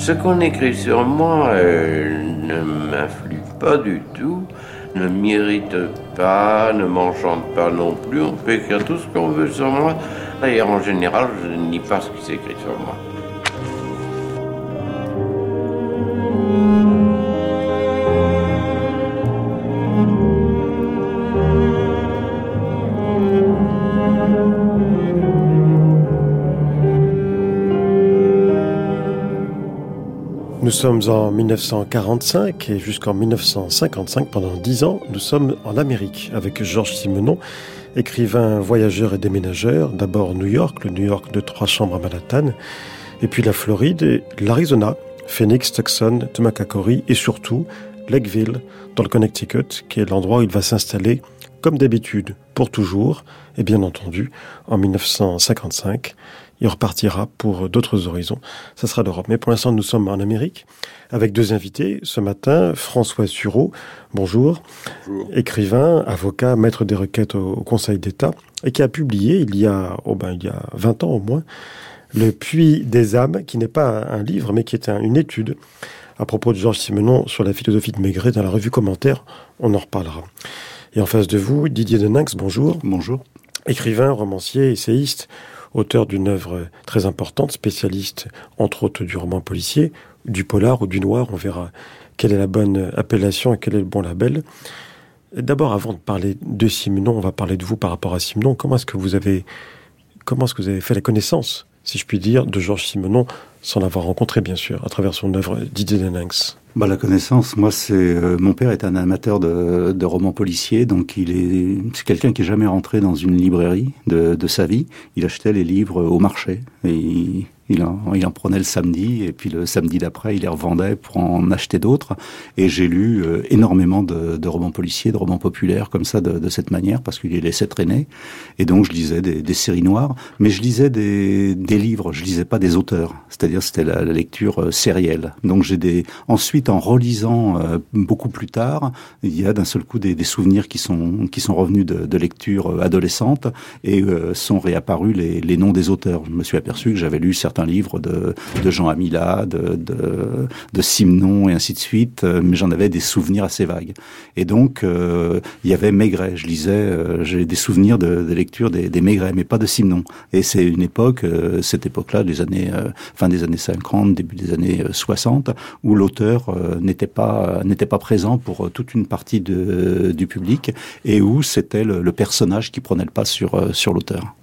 ce qu'on écrit sur moi euh, ne m'influe pas du tout, ne m'irrite pas, ne m'enchante pas non plus. On peut écrire tout ce qu'on veut sur moi. D'ailleurs, en général, je ne nie pas ce qui s'écrit sur moi. Sommes en 1945 et jusqu'en 1955, pendant dix ans, nous sommes en Amérique avec Georges Simenon, écrivain, voyageur et déménageur. D'abord New York, le New York de trois chambres à Manhattan, et puis la Floride et l'Arizona, Phoenix, Tucson, Tumacacori et surtout Lakeville, dans le Connecticut, qui est l'endroit où il va s'installer comme d'habitude, pour toujours, et bien entendu, en 1955, il repartira pour d'autres horizons. Ça sera l'Europe. Mais pour l'instant, nous sommes en Amérique avec deux invités. Ce matin, François Sureau, bonjour, bonjour. écrivain, avocat, maître des requêtes au, Conseil d'État, et qui a publié il y a, oh ben, il y a 20 ans au moins, Le Puits des âmes, qui n'est pas un livre, mais qui est une étude à propos de Georges Simenon sur la philosophie de Maigret dans la revue Commentaire. On en reparlera. Et en face de vous, Didier Deninx, bonjour. Bonjour. Écrivain, romancier, essayiste, auteur d'une œuvre très importante, spécialiste entre autres du roman policier, du polar ou du noir. On verra quelle est la bonne appellation et quel est le bon label. D'abord, avant de parler de Simenon, on va parler de vous par rapport à Simenon. Comment est-ce que vous avez, comment est-ce que vous avez fait la connaissance, si je puis dire, de Georges Simenon, sans l'avoir rencontré, bien sûr, à travers son œuvre Didier Deninx bah, la connaissance, moi, c'est euh, mon père est un amateur de, de romans policiers, donc il est c'est quelqu'un qui est jamais rentré dans une librairie de, de, sa vie. Il achetait les livres au marché et il, il en, prenait le samedi et puis le samedi d'après, il les revendait pour en acheter d'autres. Et j'ai lu euh, énormément de, romans policiers, de romans populaires comme ça, de, cette manière, parce qu'il les laissait traîner. Et donc, je lisais des, séries noires, mais je lisais des, livres. Je lisais pas des auteurs. C'est-à-dire, c'était la, lecture euh, sérielle. Donc, j'ai des. Ensuite, en relisant euh, beaucoup plus tard, il y a d'un seul coup des, souvenirs qui sont qui sont revenus de, lecture adolescente et sont réapparus les noms des auteurs. Je me suis aperçu que j'avais lu certains livre de, de Jean Amila, de, de, Simon et ainsi de suite, euh, mais j'en avais des souvenirs assez vagues. Et donc, euh, il y avait Maigret. Je lisais, euh, j'ai des souvenirs de, de lecture des, Maigret, mais pas de Simon. Et c'est une époque, cette époque-là, des années, fin des années 50, début des années 60, où l'auteur n'était pas n'était pas présent pour toute une partie du public et où c'était le, le personnage qui prenait le pas sur sur l'auteur.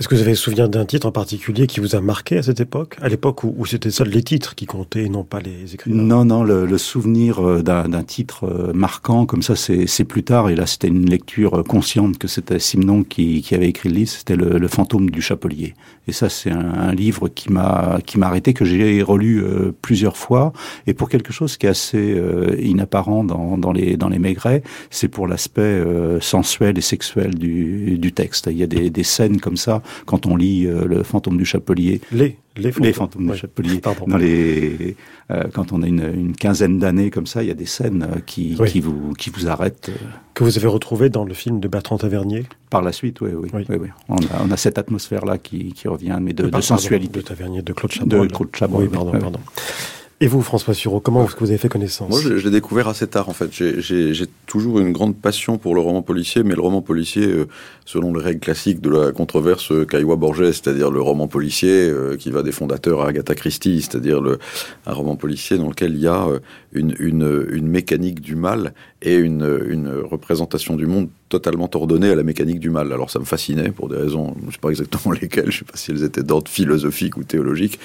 Est-ce que vous avez souvenir d'un titre en particulier qui vous a marqué à cette époque À l'époque où, c'était seuls les titres qui comptaient et non pas les écrivains? Non, non, le, souvenir euh, d'un titre euh, marquant comme ça, c'est plus tard. Et là, c'était une lecture euh, consciente que c'était Simon qui, avait écrit le livre. C'était le, fantôme du chapelier. Et ça, c'est un, livre qui m'a arrêté, que j'ai relu plusieurs fois. Et pour quelque chose qui est assez inapparent dans, dans, les, dans les Maigret, c'est pour l'aspect sensuel et sexuel du, du texte. Il y a des, des scènes comme ça quand on lit euh, le fantôme du chapelier. Les les fantômes, les fantômes ouais. du chapelier. Pardon. Dans les, euh, quand on a une, une quinzaine d'années comme ça, il y a des scènes euh, qui, oui. qui, vous, qui vous arrêtent. Que vous avez retrouvé dans le film de Bertrand Tavernier Par la suite, oui. oui, oui. oui, oui. On, a, on, a, cette atmosphère-là qui, qui, revient, mais de, de sensualité. De Tavernier, de Claude Chabrol. De Claude Chabrol. Oui, pardon, pardon. Et vous, François Sureau, comment est-ce que vous avez fait connaissance Moi, je, je l'ai découvert assez tard, en fait. J'ai toujours une grande passion pour le roman policier, mais le roman policier, euh, selon les règles classiques de la controverse euh, Caillois Borges, c'est-à-dire le roman policier euh, qui va des fondateurs à Agatha Christie, c'est-à-dire un roman policier dans lequel il y a euh, une, une, une mécanique du mal et une, une représentation du monde totalement ordonnée à la mécanique du mal. Alors ça me fascinait pour des raisons, je ne sais pas exactement lesquelles, je ne sais pas si elles étaient d'ordre philosophique ou théologique,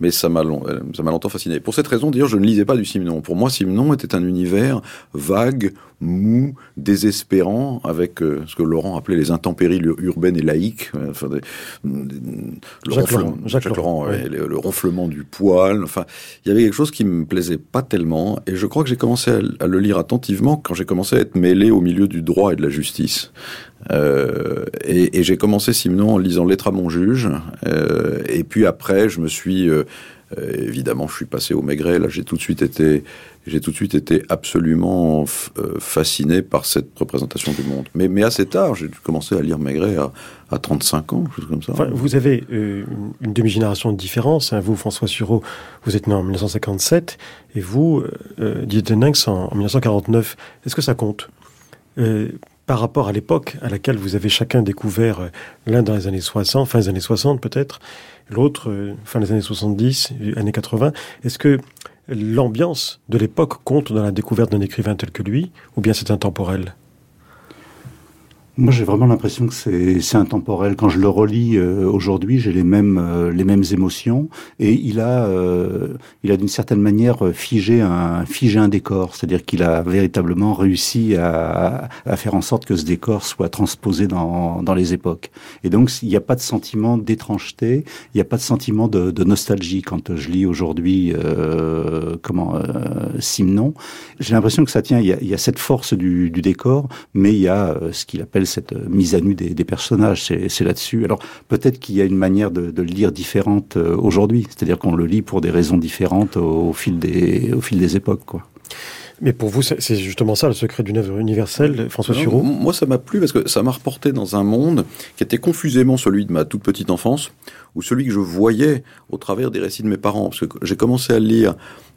mais ça m'a m'a longtemps fasciné. Pour cette raison, d'ailleurs, je ne lisais pas du Simenon. Pour moi, Simenon était un univers vague, mou, désespérant, avec euh, ce que Laurent appelait les intempéries urbaines et laïques, euh, enfin, des, des, le, Jacques ronflement, Laurent, Jacques Jacques Laurent, ouais, le, le, ronflement du poil. Enfin, il y avait quelque chose qui me plaisait pas tellement, et je crois que j'ai commencé à, à, le lire attentivement quand j'ai commencé à être mêlé au milieu du droit et de la justice. Euh, et, et j'ai commencé Simenon en lisant Lettre à mon juge, euh, et puis après, je me suis évidemment, je suis passé au Maigret. Là, j'ai tout de suite été, j'ai tout de suite été absolument fasciné par cette représentation du monde. Mais, assez tard, j'ai commencé à lire Maigret à, à 35 ans, chose comme ça. vous avez une demi-génération de différence. Hein. Vous, François Sureau, vous êtes né en 1957 et vous, euh, Didier en, en 1949. Est-ce que ça compte par rapport à l'époque à laquelle vous avez chacun découvert, euh, l'un dans les années 60, fin des années 60 peut-être, l'autre euh, fin des années 70, années 80, est-ce que l'ambiance de l'époque compte dans la découverte d'un écrivain tel que lui, ou bien c'est intemporel? Moi, j'ai vraiment l'impression que c'est intemporel. Quand je le relis euh, aujourd'hui, j'ai les mêmes euh, les mêmes émotions et il a euh, il a d'une certaine manière figé un figé un décor, c'est-à-dire qu'il a véritablement réussi à, à, faire en sorte que ce décor soit transposé dans dans les époques. Et donc, il n'y a pas de sentiment d'étrangeté, il n'y a pas de sentiment de, de, nostalgie quand je lis aujourd'hui comment Simon. J'ai l'impression que ça tient. Il y a, y a cette force du, du décor, mais il y a ce qu'il appelle cette euh, mise à nu des, personnages. C'est là-dessus. Alors peut-être qu'il y a une manière de, le lire différente euh, aujourd'hui, c'est-à-dire qu'on le lit pour des raisons différentes au, fil des au fil des époques, quoi. Mais pour vous, c'est justement ça le secret d'une œuvre universelle, François Sureau? Moi, ça m'a plu parce que ça m'a reporté dans un monde qui était confusément celui de ma toute petite enfance, ou celui que je voyais au travers des récits de mes parents. Parce que j'ai commencé à lire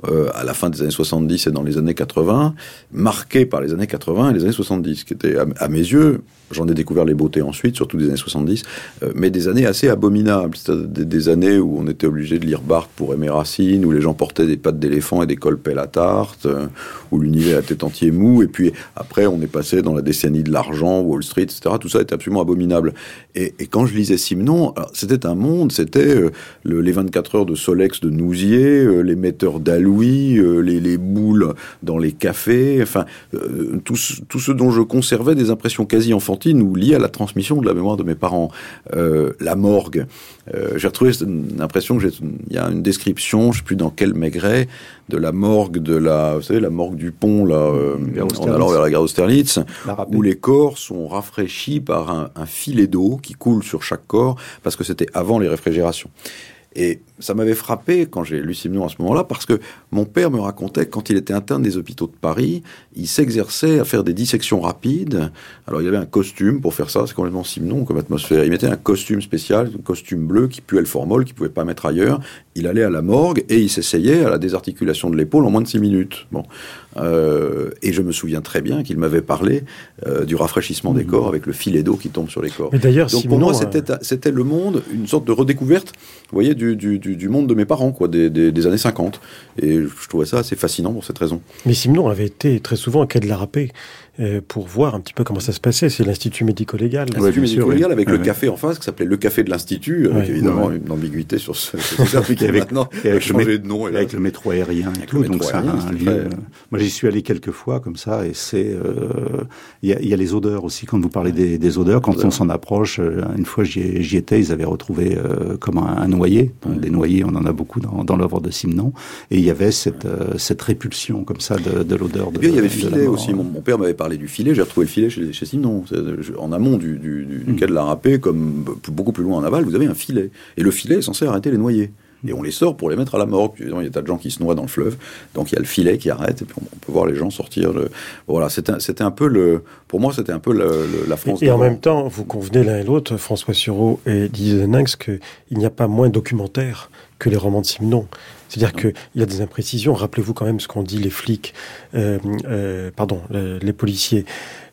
euh, à la fin des années 70 et dans les années 80, marqué par les années 80 et les années 70, qui étaient, à, mes yeux, j'en ai découvert les beautés ensuite, surtout des années 70, euh, mais des années assez abominables. Des, des, années où on était obligé de lire Barthes pour aimer Racine, où les gens portaient des pattes d'éléphant et des colpes à tarte, euh, où l'univers était entier mou, et puis après on est passé dans la décennie de l'argent, Wall Street, etc. Tout ça était absolument abominable. Et quand je lisais Simon, c'était un monde, c'était les 24 heures de Solex de Nousier, les metteurs d'Alou, euh, les, boules dans les cafés, enfin, euh, tout, ce dont je conservais des impressions quasi enfantines ou liées à la transmission de la mémoire de mes parents. Euh, la morgue. J'ai retrouvé une impression y a une description, je sais plus dans quel maigret, de la morgue de la, vous savez, la morgue du pont là, en allant vers la gare d'Austerlitz, où les corps sont rafraîchis par un, un filet d'eau qui coule sur chaque corps parce que c'était avant les réfrigérations. Et ça m'avait frappé quand j'ai lu Simon à ce moment-là, parce que mon père me racontait que quand il était interne des hôpitaux de Paris, il s'exerçait à faire des dissections rapides. Alors il y avait un costume pour faire ça, c'est complètement Simon comme atmosphère. Il mettait un costume spécial, un costume bleu qui puait le formol, qu'il pouvait pas mettre ailleurs. Il allait à la morgue et il s'essayait à la désarticulation de l'épaule en moins de six minutes. Bon. Euh, et je me souviens très bien qu'il m'avait parlé euh, du rafraîchissement des mmh. corps avec le filet d'eau qui tombe sur les corps. Mais d'ailleurs, Donc pour moi, euh, c'était le monde, une sorte de redécouverte, vous voyez, du, du, monde de mes parents, quoi, des, années 50. Et je trouvais ça assez fascinant pour cette raison. Mais Simon avait été très souvent à Quai de la Râpée. Euh, pour voir un petit peu comment ça se passait. C'est l'Institut médico-légal. L'Institut médico-légal avec le café en face qui s'appelait le café de l'Institut, avec évidemment une ambiguïté sur ce, ça, qui maintenant changé de nom. avec le métro aérien et tout, donc c'est un, lieu. Moi j'y suis allé quelques fois comme ça et c'est... Euh, il y, a, les odeurs aussi, quand vous parlez des, odeurs, quand on s'en approche, euh, une fois j'y étais, ils avaient retrouvé comme un, noyer. Des noyers, on en a beaucoup dans, l'œuvre de Simon. Et il y avait cette, cette répulsion comme ça de, de l'odeur de, Et il y avait le filet aussi. Mon, mon père m'avait parler du filet, j'ai retrouvé le filet chez, chez Simon. En amont du, du, du, mm. quai de la râpée, comme beaucoup plus loin en aval, vous avez un filet. Et le filet est censé arrêter les noyés. Et on les sort pour les mettre à la morgue. Il y a des tas de gens qui se noient dans le fleuve. Donc il y a le filet qui arrête et puis on, peut voir les gens sortir. Voilà, c'était un peu le. Pour moi, c'était un peu la France. Et, en même temps, vous convenez l'un et l'autre, François Sureau et Didier Deninx, qu'il n'y a pas moins documentaire que les romans de Simon. C'est-à-dire qu'il y a des imprécisions. Rappelez-vous quand même ce qu'ont dit les flics, euh, euh, pardon, les, policiers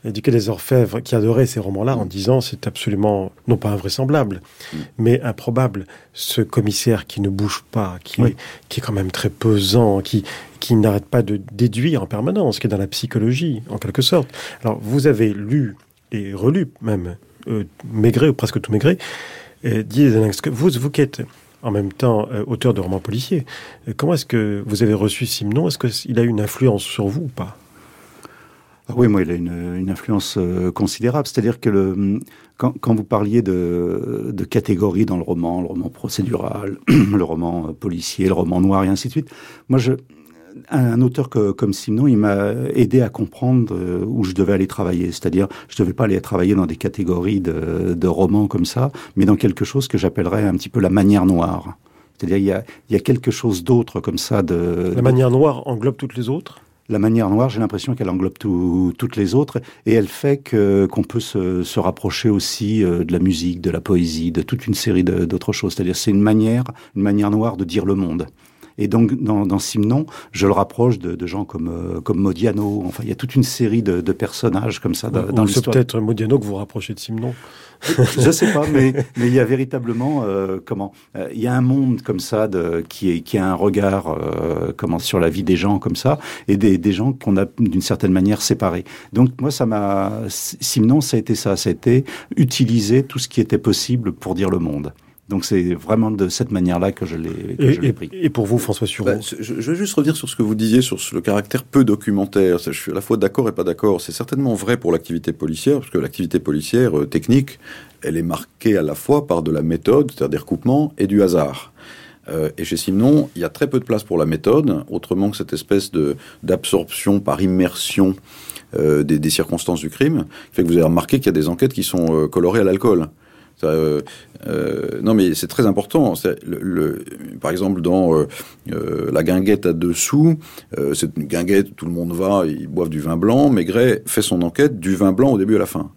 du Quai des Orfèvres qui adoraient ces romans-là en disant c'est absolument, non pas invraisemblable, mm. mais improbable. Ce commissaire qui ne bouge pas, qui, est, qui est quand même très pesant, qui, qui n'arrête pas de déduire en permanence, qui est dans la psychologie, en quelque sorte. Alors, vous avez lu et relu même euh, Maigret, ou presque tout Maigret, et vous, vous qui êtes en même temps euh, auteur de romans policiers. Euh, comment est-ce que vous avez reçu Simon? Est-ce qu'il a une influence sur vous ou pas? Ah oui, moi, il a une, influence euh, considérable. C'est-à-dire que le, quand, vous parliez de catégories dans le roman, le roman procédural, le roman policier, le roman noir et ainsi de suite, moi, je, un auteur comme Simon, il m'a aidé à comprendre euh, où je devais aller travailler. C'est-à-dire, je ne devais pas aller travailler dans des catégories de, romans comme ça, mais dans quelque chose que j'appellerais un petit peu la manière noire. C'est-à-dire il y a, il y a quelque chose d'autre comme ça de... La manière noire englobe toutes les autres? La manière noire, j'ai l'impression qu'elle englobe toutes les autres et elle fait que qu'on peut se, se, rapprocher aussi euh, de la musique, de la poésie, de toute une série d'autres choses. C'est-à-dire c'est une manière, une manière noire de dire le monde. Et donc, dans, dans Simon, je le rapproche de, de gens comme, euh, comme Modiano. Enfin, il y a toute une série de, de personnages comme ça dans, l'histoire. C'est peut-être Modiano que vous rapprochez de Simon. je sais pas, mais mais il y a véritablement euh, comment euh, il y a un monde comme ça de, qui est qui a un regard euh, comment sur la vie des gens comme ça et des, des gens qu'on a d'une certaine manière séparés. Donc moi ça m'a Simon ça a été ça, ça a été utiliser tout ce qui était possible pour dire le monde. Donc c'est vraiment de cette manière-là que je l'ai pris. Et pour vous, François Sureau bah, je, je, veux juste revenir sur ce que vous disiez sur le caractère peu documentaire. Je suis à la fois d'accord et pas d'accord. C'est certainement vrai pour l'activité policière, parce que l'activité policière euh, technique, elle est marquée à la fois par de la méthode, c'est-à-dire des recoupements, et du hasard. Euh, et chez Simon, il y a très peu de place pour la méthode, autrement que cette espèce de d'absorption par immersion euh, des, des, circonstances du crime, qui fait que vous avez remarqué qu'il y a des enquêtes qui sont euh, colorées à l'alcool. Euh, euh, non, mais c'est très important. Par exemple, dans euh, la guinguette à dessous, c'est une guinguette, tout le monde va, ils boivent du vin blanc. Maigret fait son enquête du vin blanc au début à la fin.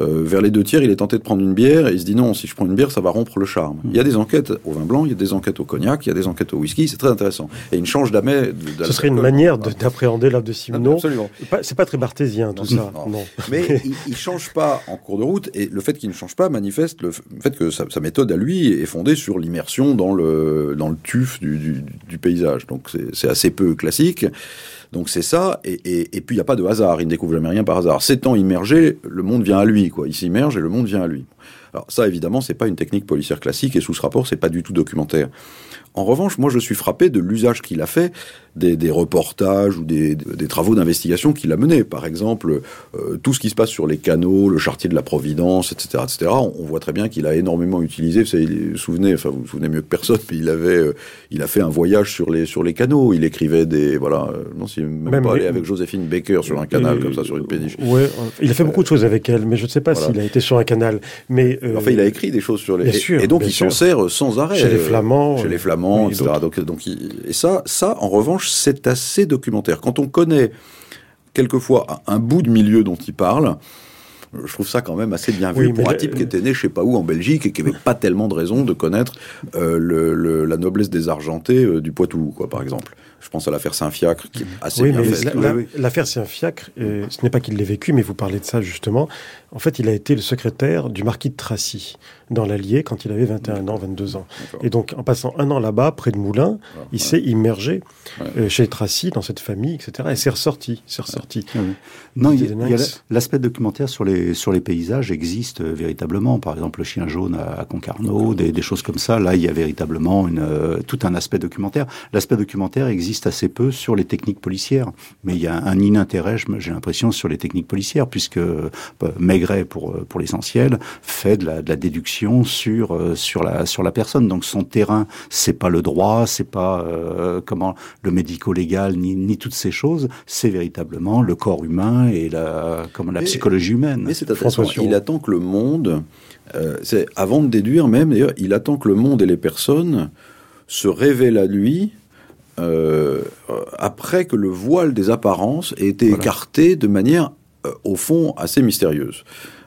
Euh, vers les deux tiers, il est tenté de prendre une bière et il se dit non, si je prends une bière, ça va rompre le charme. Il y a des enquêtes au vin blanc, il y a des enquêtes au cognac, il y a des enquêtes au whisky, c'est très intéressant. Et il change jamais. Ce serait une manière d'appréhender l'œuvre de Simon. Absolument. C'est pas très barthésien tout ça. Non. Mais il, il, change pas en cours de route et le fait qu'il ne change pas manifeste le fait que sa, sa méthode à lui est fondée sur l'immersion dans le dans le tuf du, du, du paysage. Donc c'est assez peu classique. Donc c'est ça, et, et, puis il n'y a pas de hasard, il ne découvre jamais rien par hasard. S'étant immergé, le monde vient à lui, quoi. Il s'immerge et le monde vient à lui. Alors ça, évidemment, c'est pas une technique policière classique, et sous ce rapport, c'est pas du tout documentaire. En revanche, moi, je suis frappé de l'usage qu'il a fait des, des, reportages ou des, des travaux d'investigation qu'il a menés. Par exemple, euh, tout ce qui se passe sur les canaux, le chartier de la Providence, etc., etc. On, on voit très bien qu'il a énormément utilisé. Vous, savez, vous souvenez, enfin, vous vous souvenez mieux que personne, mais il avait, euh, il a fait un voyage sur les sur les canaux. Il écrivait des, voilà, euh, non, si même, même pas allé avec Joséphine Baker sur un canal comme ça, sur une péniche. Ouais, il a fait beaucoup de choses avec elle, mais je ne sais pas voilà. s'il a été sur un canal. Mais enfin, il a écrit des choses sur les. Bien sûr, et donc, il s'en sert sans arrêt. Chez les Flamands. Chez les Flamands oui, etc. Donc, donc, et ça, ça, en revanche, c'est assez documentaire. Quand on connaît quelquefois un bout de milieu dont il parle, je trouve ça quand même assez bien vu oui, pour un type qui était né je sais pas où en Belgique et qui avait pas tellement de raison de connaître euh, le, le, la noblesse des argentés euh, du Poitou, quoi, par exemple. Je pense à l'affaire Saint-Fiacre, qui est assez oui, bien faite. L'affaire Saint-Fiacre, euh, ce n'est pas qu'il l'ait vécu, mais vous parlez de ça justement. En fait, il a été le secrétaire du marquis de Tracy dans l'Allier quand il avait 21 ans, 22 ans. Et donc, en passant un an là-bas, près de Moulins, ah, il ouais. s'est immergé ouais. euh, chez Tracy, dans cette famille, etc. Et c'est ressorti, c'est ressorti. Ouais. Non, il y a, a l'aspect documentaire sur les sur les paysages existe euh, véritablement. Par exemple, le chien jaune à, à Concarneau, des, des, choses comme ça. Là, il y a véritablement une euh, tout un aspect documentaire. L'aspect documentaire existe assez peu sur les techniques policières, mais il y a un inintérêt, j'ai l'impression, sur les techniques policières, puisque euh, Maigret, pour pour l'essentiel, fait de la, de la déduction sur euh, sur la sur la personne. Donc son terrain, c'est pas le droit, c'est pas euh, comment le médico-légal ni, ni toutes ces choses. C'est véritablement le corps humain et la comment la mais, psychologie humaine. Mais c'est intéressant. Il attend que le monde, euh, c'est avant de déduire même d'ailleurs, il attend que le monde et les personnes se révèlent à lui euh, après que le voile des apparences ait été voilà. écarté de manière, euh, au fond, assez mystérieuse.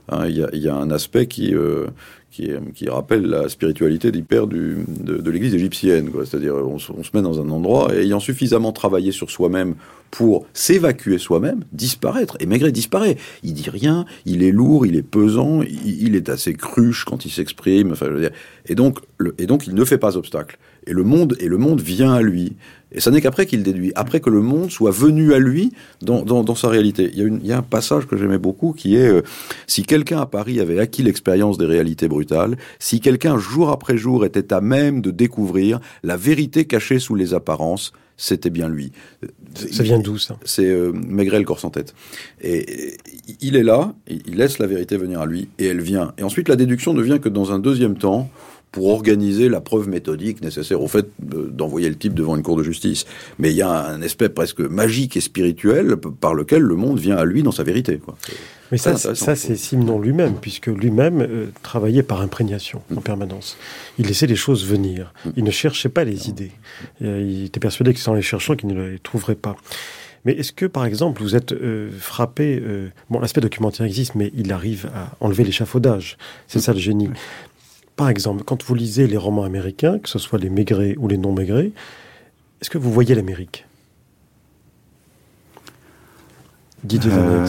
Hein, il, y a, un aspect qui, euh, qui, rappelle la spiritualité d'hyper de, de l'église égyptienne. C'est-à-dire, on, se met dans un endroit et ayant suffisamment travaillé sur soi-même pour s'évacuer soi-même, disparaître. Et Maigret disparaît. Il dit rien, il est lourd, il est pesant, il, est assez cruche quand il s'exprime. Enfin, et donc, et donc, il ne fait pas obstacle. Et le monde, et le monde vient à lui. Et ce n'est qu'après qu'il déduit, après que le monde soit venu à lui dans, dans, dans sa réalité. Il y, a une, il y, a un passage que j'aimais beaucoup qui est euh, si quelqu'un à Paris avait acquis l'expérience des réalités brutales, si quelqu'un jour après jour était à même de découvrir la vérité cachée sous les apparences, c'était bien lui. Ça vient d'où ça? C'est euh, Maigret le corps sans tête. Et, et, il est là, il laisse la vérité venir à lui, et elle vient. Et ensuite la déduction ne vient que dans un deuxième temps pour organiser la preuve méthodique nécessaire au fait d'envoyer le type devant une cour de justice. Mais il y a un aspect presque magique et spirituel par lequel le monde vient à lui dans sa vérité. Quoi. Mais ça, ça c'est Simon lui-même, puisque lui-même euh, travaillait par imprégnation en mm. permanence. Il laissait les choses venir. Mm. Il ne cherchait pas les idées. Euh, il était persuadé que en les cherchant qu'il ne les trouverait pas. Mais est-ce que, par exemple, vous êtes euh, frappé Bon, l'aspect documentaire existe, mais il arrive à enlever l'échafaudage. C'est mm. ça le génie. Par exemple, quand vous lisez les romans américains, que ce soit les maigrés ou les non maigrés, est-ce que vous voyez l'Amérique? Didier euh,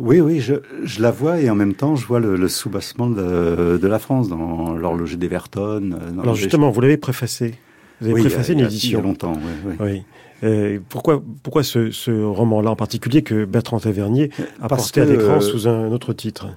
Oui, oui, je, la vois et en même temps, je vois le, soubassement de, la France dans l'horloger d'Everton. Euh, Alors justement, vous l'avez préfacé. Vous avez préfacé une édition. Il y a longtemps, oui. oui. Euh, pourquoi, pourquoi ce, roman-là en particulier que Bertrand Tavernier a porté à l'écran sous un autre titre?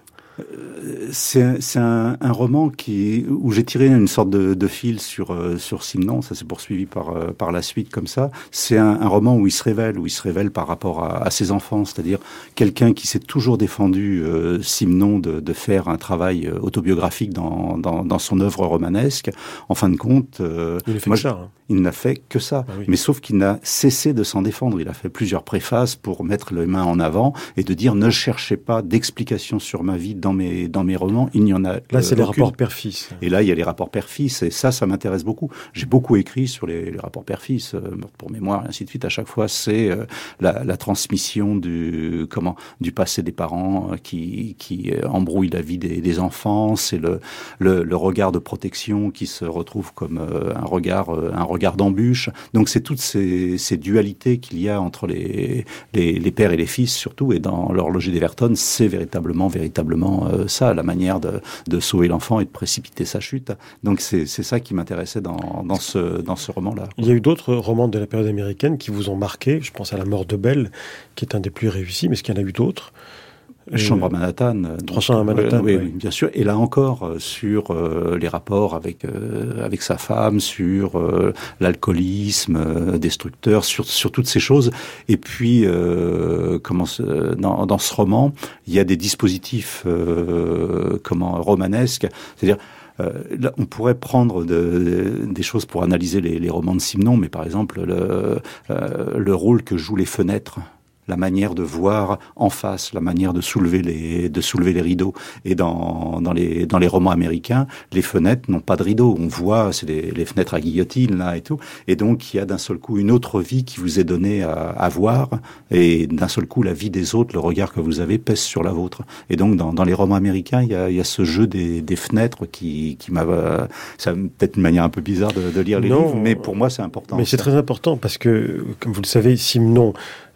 C'est un, un, roman qui où j'ai tiré une sorte de, de fil sur euh, sur Simon. Ça s'est poursuivi par euh, par la suite comme ça. C'est un, un, roman où il se révèle, où il se révèle par rapport à, à ses enfants, c'est-à-dire quelqu'un qui s'est toujours défendu euh, Simon de, de, faire un travail euh, autobiographique dans, dans, dans son œuvre romanesque. En fin de compte, il, ça, hein. il n'a fait que ça. Ah Mais sauf qu'il n'a cessé de s'en défendre. Il a fait plusieurs préfaces pour mettre les mains en avant et de dire ne cherchez pas d'explications sur ma vie dans mes dans mes romans, il n'y en a Là, c'est les rapports père-fils. Et là, il y a les rapports père-fils, et ça, ça m'intéresse beaucoup. J'ai beaucoup écrit sur les, rapports père-fils, euh, pour mémoire, et ainsi de suite. À chaque fois, c'est euh, la, transmission du comment du passé des parents euh, qui, qui embrouille la vie des, enfants. C'est le, le, regard de protection qui se retrouve comme un regard un regard d'embûche. Donc, c'est toutes ces, ces dualités qu'il y a entre les, les, pères et les fils, surtout, et dans l'horloger d'Everton, c'est véritablement, véritablement ça, la manière de, de sauver l'enfant et de précipiter sa chute. Donc c'est ça qui m'intéressait dans, dans, ce, dans ce roman-là. Il y a eu d'autres romans de la période américaine qui vous ont marqué. Je pense à La mort de Belle, qui est un des plus réussis, mais est-ce qu'il y en a eu d'autres? Chambre à Manhattan. 300 à Manhattan. Oui, bien sûr. Et là encore, euh, sur euh, les rapports avec euh, avec sa femme, sur l'alcoolisme destructeur, sur sur toutes ces choses. Et puis, comment dans, dans ce roman, il y a des dispositifs comment romanesques, c'est-à-dire on pourrait prendre de, des choses pour analyser les, les, romans de Simon, mais par exemple le, le rôle que jouent les fenêtres la manière de voir en face, la manière de soulever les, de soulever les rideaux. Et dans, dans, les, dans les romans américains, les fenêtres n'ont pas de rideaux. On voit, c'est les, les, fenêtres à guillotine, là, et tout. Et donc, il y a d'un seul coup une autre vie qui vous est donnée à, à voir. Et d'un seul coup, la vie des autres, le regard que vous avez pèse sur la vôtre. Et donc, dans, dans les romans américains, il y a, il y a ce jeu des, des fenêtres qui, qui m'a, ça peut-être une manière un peu bizarre de, de lire les livres, mais pour moi, c'est important. Mais c'est très important parce que, comme vous le savez, Simon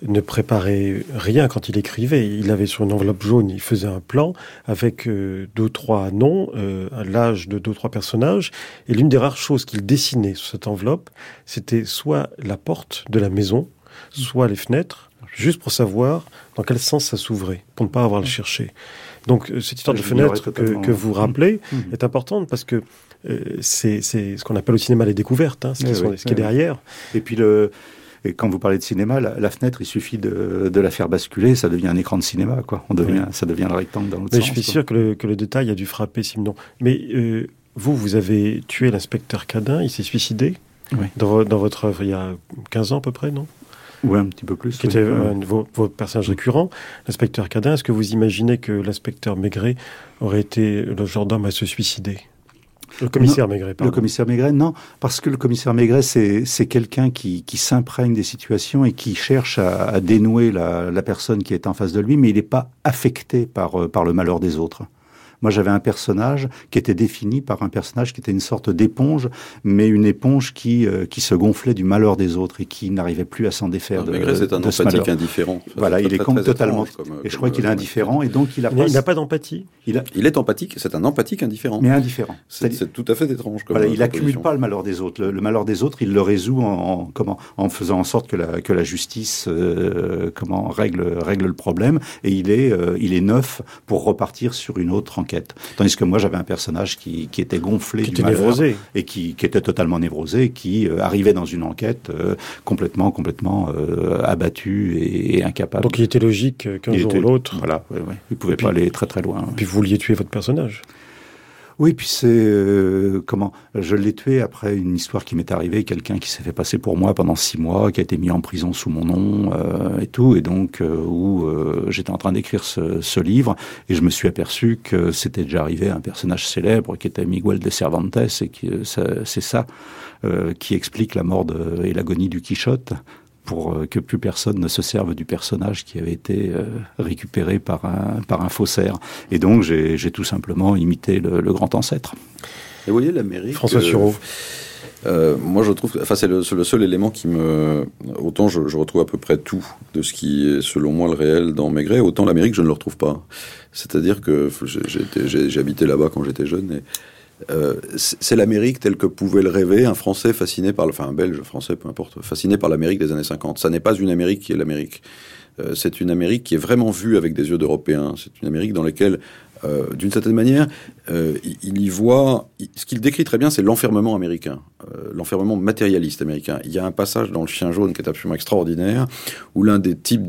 ne préparait rien quand il écrivait. Il avait sur une enveloppe jaune, il faisait un plan avec euh, deux, trois noms, euh, l'âge de deux, trois personnages. Et l'une des rares choses qu'il dessinait sur cette enveloppe, c'était soit la porte de la maison, soit les fenêtres, juste pour savoir dans quel sens ça s'ouvrait, pour ne pas avoir à le chercher. Donc euh, cette histoire de fenêtre que, vous rappelez mmh. Mmh. est importante parce que c'est ce qu'on appelle au cinéma les découvertes, hein, ce, qui, ce qui est derrière. Et puis le et quand vous parlez de cinéma, la, fenêtre, il suffit de, de, la faire basculer, ça devient un écran de cinéma, quoi. On devient, ça devient le rectangle dans l'autre sens. Je suis sûr que le, que le, détail a dû frapper Simon. Mais euh, vous, vous avez tué l'inspecteur Cadin, il s'est suicidé oui. dans, dans, votre œuvre il y a 15 ans à peu près, non? Oui, un petit peu plus. Qui était votre personnage récurrent, l'inspecteur Cadin. Est-ce que vous imaginez que l'inspecteur Maigret aurait été le genre d'homme à se suicider? Le commissaire Maigret, pardon. Le commissaire Maigret, non, parce que le commissaire Maigret, c'est quelqu'un qui, qui s'imprègne des situations et qui cherche à, à dénouer la, la, personne qui est en face de lui, mais il n'est pas affecté par, euh, par le malheur des autres. Moi, j'avais un personnage qui était défini par un personnage qui était une sorte d'éponge, mais une éponge qui, euh, qui se gonflait du malheur des autres et qui n'arrivait plus à s'en défaire. de, c'est un empathique indifférent. voilà, il est totalement. et je crois qu'il est indifférent et donc il a. Il n'a pas d'empathie. Il, a... il est empathique. C'est un empathique indifférent. Mais indifférent. C'est tout à fait étrange. Comme voilà, il accumule pas le malheur des autres. Le, malheur des autres, il le résout en, comment en faisant en sorte que la que la justice euh, comment règle règle le problème et il est euh, il est neuf pour repartir sur une autre enquête. Tandis que moi, j'avais un personnage qui, qui était gonflé qui était névrosé. et qui, qui, était totalement névrosé, qui euh, arrivait dans une enquête euh, complètement, complètement euh, abattu et, incapable. Donc il était logique qu'un jour ou l'autre. Voilà, ouais, ouais. il pouvait pas aller très très loin. Et puis vous vouliez tuer votre personnage. Oui, puis c'est euh, comment Je l'ai tué après une histoire qui m'est arrivée, quelqu'un qui s'est fait passer pour moi pendant six mois, qui a été mis en prison sous mon nom euh, et tout, et donc euh, où j'étais en train d'écrire ce, ce, livre et je me suis aperçu que c'était déjà arrivé à un personnage célèbre qui était Miguel de Cervantes et que c'est ça qui explique la mort de, et l'agonie du Quichotte pour euh, que plus personne ne se serve du personnage qui avait été euh, récupéré par un, par un faussaire. Et donc, j'ai tout simplement imité le, grand ancêtre. Et vous voyez, l'Amérique... François euh, Sureau. Euh, moi, je trouve, enfin, c'est le, le, seul élément qui me, autant je, je, retrouve à peu près tout de ce qui est, selon moi, le réel dans Maigret, autant l'Amérique, je ne le retrouve pas. C'est-à-dire que j'ai habité là-bas quand j'étais jeune et euh, c'est l'Amérique telle que pouvait le rêver un Français fasciné par, enfin un Belge, français, peu importe, fasciné par l'Amérique des années 50. Ça n'est pas une Amérique qui est l'Amérique. Euh, c'est une Amérique qui est vraiment vue avec des yeux d'Européens. C'est une Amérique dans laquelle euh, d'une certaine manière, il y voit. Ce qu'il décrit très bien, c'est l'enfermement américain, l'enfermement matérialiste américain. Il y a un passage dans Le Chien jaune qui est absolument extraordinaire, où l'un des types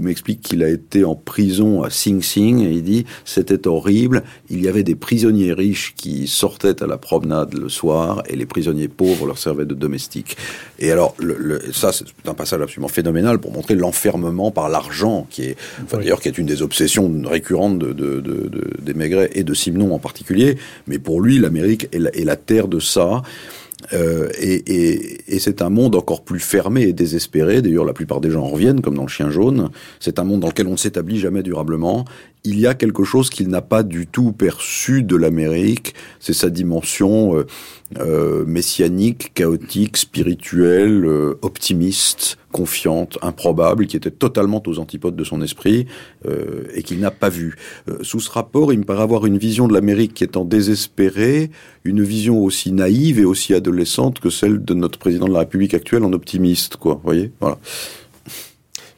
m'explique qu'il a été en prison à Sing Sing et il dit c'était horrible. Il y avait des prisonniers riches qui sortaient à la promenade le soir et les prisonniers pauvres leur servaient de domestiques. Et alors, le, ça, c'est un passage absolument phénoménal pour montrer l'enfermement par l'argent, qui est, enfin, d'ailleurs, qui est une des obsessions récurrentes de, de, de des Maigret et de Simon en particulier, mais pour lui, l'Amérique est, la, terre de ça. Euh, et, c'est un monde encore plus fermé et désespéré. D'ailleurs, la plupart des gens en reviennent, comme dans le chien jaune. C'est un monde dans lequel on ne s'établit jamais durablement. Il y a quelque chose qu'il n'a pas du tout perçu de l'Amérique. C'est sa dimension euh, euh, messianique, chaotique, spirituelle, euh, optimiste, confiante, improbable, qui était totalement aux antipodes de son esprit euh, et qu'il n'a pas vu. sous ce rapport, il me paraît avoir une vision de l'Amérique qui est en désespéré, une vision aussi naïve et aussi adolescente que celle de notre président de la République actuelle en optimiste, quoi. Voyez, voilà.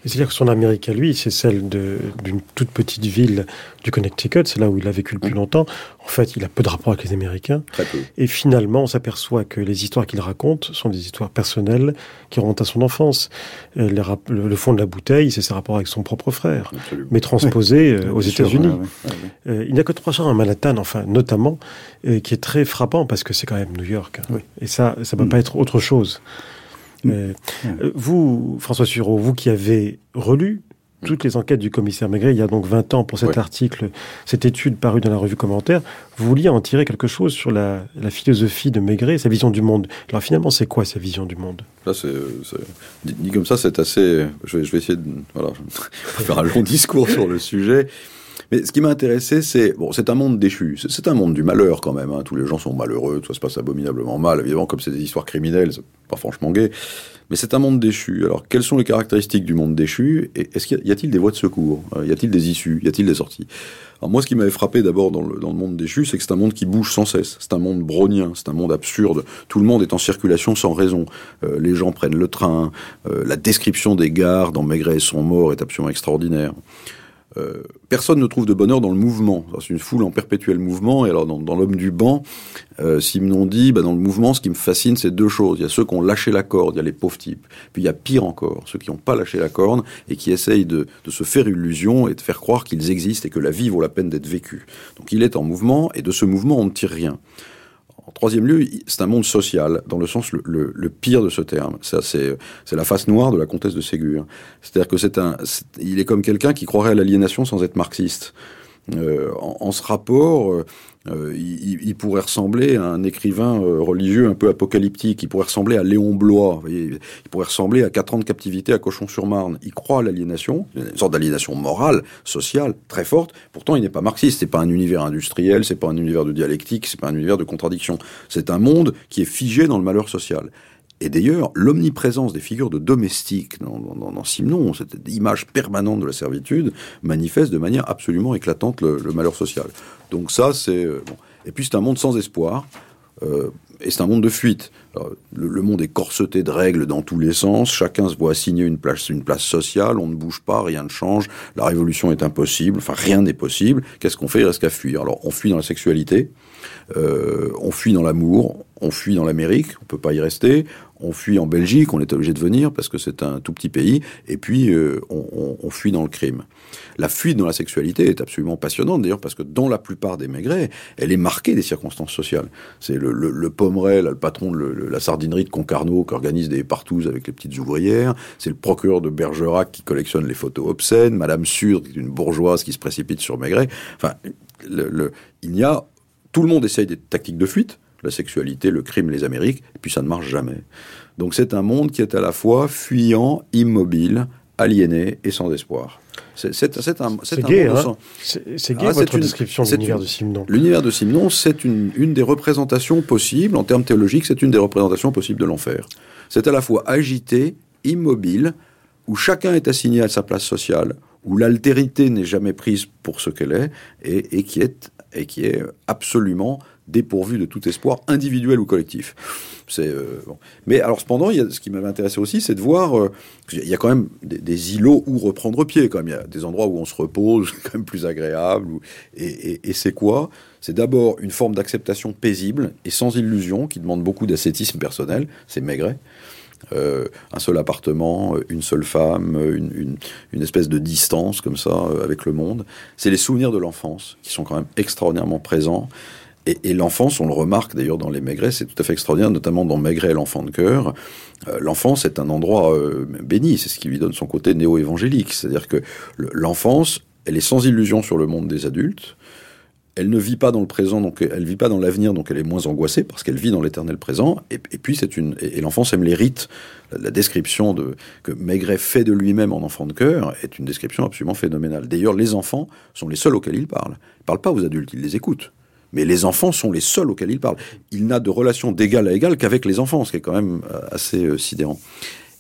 C'est-à-dire que son Amérique à lui, c'est celle d'une toute petite ville du Connecticut, c'est là où il a vécu le plus mmh. longtemps. En fait, il a peu de rapport avec les Américains. Très peu. Et finalement, on s'aperçoit que les histoires qu'il raconte sont des histoires personnelles qui remontent à son enfance. Euh, le, fond de la bouteille, c'est ses rapports avec son propre frère, mais transposés euh, aux États-Unis. Euh, il n'y a que trois chars à Manhattan, enfin, notamment, qui est très frappant parce que c'est quand même New York. Hein. Et ça, ça peut mmh. pas être autre chose. Euh, vous, François Sureau, vous qui avez relu toutes les enquêtes du commissaire Maigret, il y a donc 20 ans pour cet article, cette étude parue dans la revue Commentaire, vous vouliez en tirer quelque chose sur la, philosophie de Maigret, sa vision du monde. Alors finalement, c'est quoi sa vision du monde? Là, c'est, dit comme ça, c'est assez... Je vais, je vais essayer de voilà, faire un long discours sur le sujet. Mais ce qui m'a intéressé, c'est bon, c'est un monde déchu, c'est un monde du malheur quand même. Hein. Tous les gens sont malheureux, tout ça se passe abominablement mal. Évidemment, comme c'est des histoires criminelles, c'est pas franchement gay. Mais c'est un monde déchu. Alors, quelles sont les caractéristiques du monde déchu Et est-ce qu'il y a-t-il des voies de secours euh, Y a-t-il des issues Y a-t-il des sorties? Alors moi, ce qui m'avait frappé d'abord dans le, dans le monde déchu, c'est que c'est un monde qui bouge sans cesse. C'est un monde brownien, c'est un monde absurde. Tout le monde est en circulation sans raison. Euh, les gens prennent le train. Euh, la description des gares dans Maigret et son mort est absolument extraordinaire. Euh, personne ne trouve de bonheur dans le mouvement. C'est une foule en perpétuel mouvement. Et alors, dans, l'homme du banc, euh, Simon dit, bah, dans le mouvement, ce qui me fascine, c'est deux choses. Il y a ceux qui ont lâché la corde, il y a les pauvres types. Puis il y a pire encore, ceux qui n'ont pas lâché la corde et qui essayent de, de se faire illusion et de faire croire qu'ils existent et que la vie vaut la peine d'être vécue. Donc il est en mouvement et de ce mouvement, on ne tire rien. En troisième lieu, c'est un monde social, dans le sens le, pire de ce terme. Ça, c'est, la face noire de la comtesse de Ségur. C'est-à-dire que c'est un, il est comme quelqu'un qui croirait à l'aliénation sans être marxiste. Euh, en, ce rapport, euh, euh, il, pourrait ressembler à un écrivain religieux un peu apocalyptique. Il pourrait ressembler à Léon Blois. il pourrait ressembler à quatre ans de captivité à Cochon-sur-Marne. Il croit à l'aliénation, une sorte d'aliénation morale, sociale, très forte. Pourtant, il n'est pas marxiste. C'est pas un univers industriel, c'est pas un univers de dialectique, c'est pas un univers de contradiction. C'est un monde qui est figé dans le malheur social. Et d'ailleurs, l'omniprésence des figures de domestiques dans, dans, Simon, cette image permanente de la servitude, manifeste de manière absolument éclatante le, malheur social. Donc ça, c'est... Euh. Et puis c'est un monde sans espoir. Euh, et c'est un monde de fuite. le, monde est corseté de règles dans tous les sens. Chacun se voit assigner une place, une place sociale. On ne bouge pas, rien ne change. La révolution est impossible. Enfin, rien n'est possible. Qu'est-ce qu'on fait? Il reste qu'à fuir. Alors, on fuit dans la sexualité. Euh, on fuit dans l'amour, on fuit dans l'Amérique, on peut pas y rester, on fuit en Belgique, on est obligé de venir parce que c'est un tout petit pays, et puis euh, on, fuit dans le crime. La fuite dans la sexualité est absolument passionnante d'ailleurs parce que dans la plupart des maigrets, elle est marquée des circonstances sociales. C'est le, le, le Pommeret, le patron de la sardinerie de Concarneau qui organise des partouzes avec les petites ouvrières, c'est le procureur de Bergerac qui collectionne les photos obscènes, Madame Surde, qui est une bourgeoise qui se précipite sur Maigret. Enfin, il n'y a tout le monde essaye des tactiques de fuite, la sexualité, le crime, les Amériques, et puis ça ne marche jamais. Donc c'est un monde qui est à la fois fuyant, immobile, aliéné et sans espoir. C'est un, c'est gay, hein C'est gay ah, votre description de l'univers de Simon. L'univers de Simon, c'est une, une des représentations possibles, en termes théologiques, c'est une des représentations possibles de l'enfer. C'est à la fois agité, immobile, où chacun est assigné à sa place sociale, où l'altérité n'est jamais prise pour ce qu'elle est, et, et qui est et qui est absolument dépourvu de tout espoir individuel ou collectif. Euh, Mais alors cependant, ce qui m'avait intéressé aussi, c'est de voir, euh, y a quand même des, îlots où reprendre pied, quand même. Il y a des endroits où on se repose, quand même plus agréable. Et, et c'est quoi? C'est d'abord une forme d'acceptation paisible et sans illusion, qui demande beaucoup d'ascétisme personnel, c'est Maigret. Euh, un seul appartement, une seule femme, une, une, espèce de distance comme ça euh, avec le monde. C'est les souvenirs de l'enfance qui sont quand même extraordinairement présents. Et, l'enfance, on le remarque d'ailleurs dans les Maigrets, c'est tout à fait extraordinaire, notamment dans Maigret et l'enfant de cœur. Euh, l'enfance est un endroit béni, c'est ce qui lui donne son côté néo-évangélique. C'est-à-dire que l'enfance, elle est sans illusion sur le monde des adultes elle ne vit pas dans le présent, donc elle vit pas dans l'avenir, donc elle est moins angoissée parce qu'elle vit dans l'éternel présent. Et, puis c'est une et, l'enfance aime les rites. La, description de que Maigret fait de lui-même en enfant de cœur est une description absolument phénoménale. D'ailleurs, les enfants sont les seuls auxquels il parle. Il parle pas aux adultes, il les écoute. Mais les enfants sont les seuls auxquels il parle. Il n'a de relation d'égal à égal qu'avec les enfants, ce qui est quand même euh, assez euh, sidérant.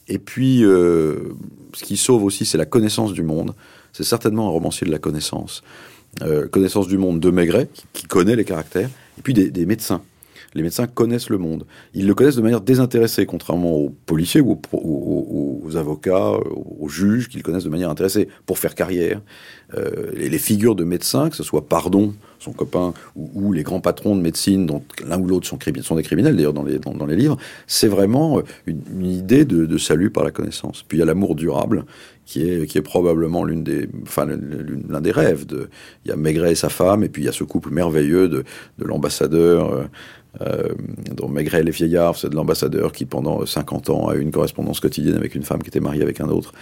Et puis, euh, ce qui sauve aussi, c'est la connaissance du monde. C'est certainement un romancier de la connaissance. Euh, connaissance du monde de Maigret, qui, connaît les caractères, et puis des, médecins. Les médecins connaissent le monde. Ils le connaissent de manière désintéressée, contrairement aux policiers ou aux, avocats, aux juges, qu'ils connaissent de manière intéressée pour faire carrière. Euh, les, figures de médecins, que ce soit Pardon, son copain, ou, les grands patrons de médecine, dont l'un ou l'autre sont, des criminels d'ailleurs dans les, livres, c'est vraiment une, idée de, salut par la connaissance. Puis il y a l'amour durable, qui est, probablement l'une des, enfin, l'un des rêves. Il y a Maigret et sa femme, et puis il y a ce couple merveilleux de, de l'ambassadeur. Euh, euh dont Maigret les vieillards, c'est de l'ambassadeur qui pendant 50 ans a eu une correspondance quotidienne avec une femme qui était mariée avec un autre.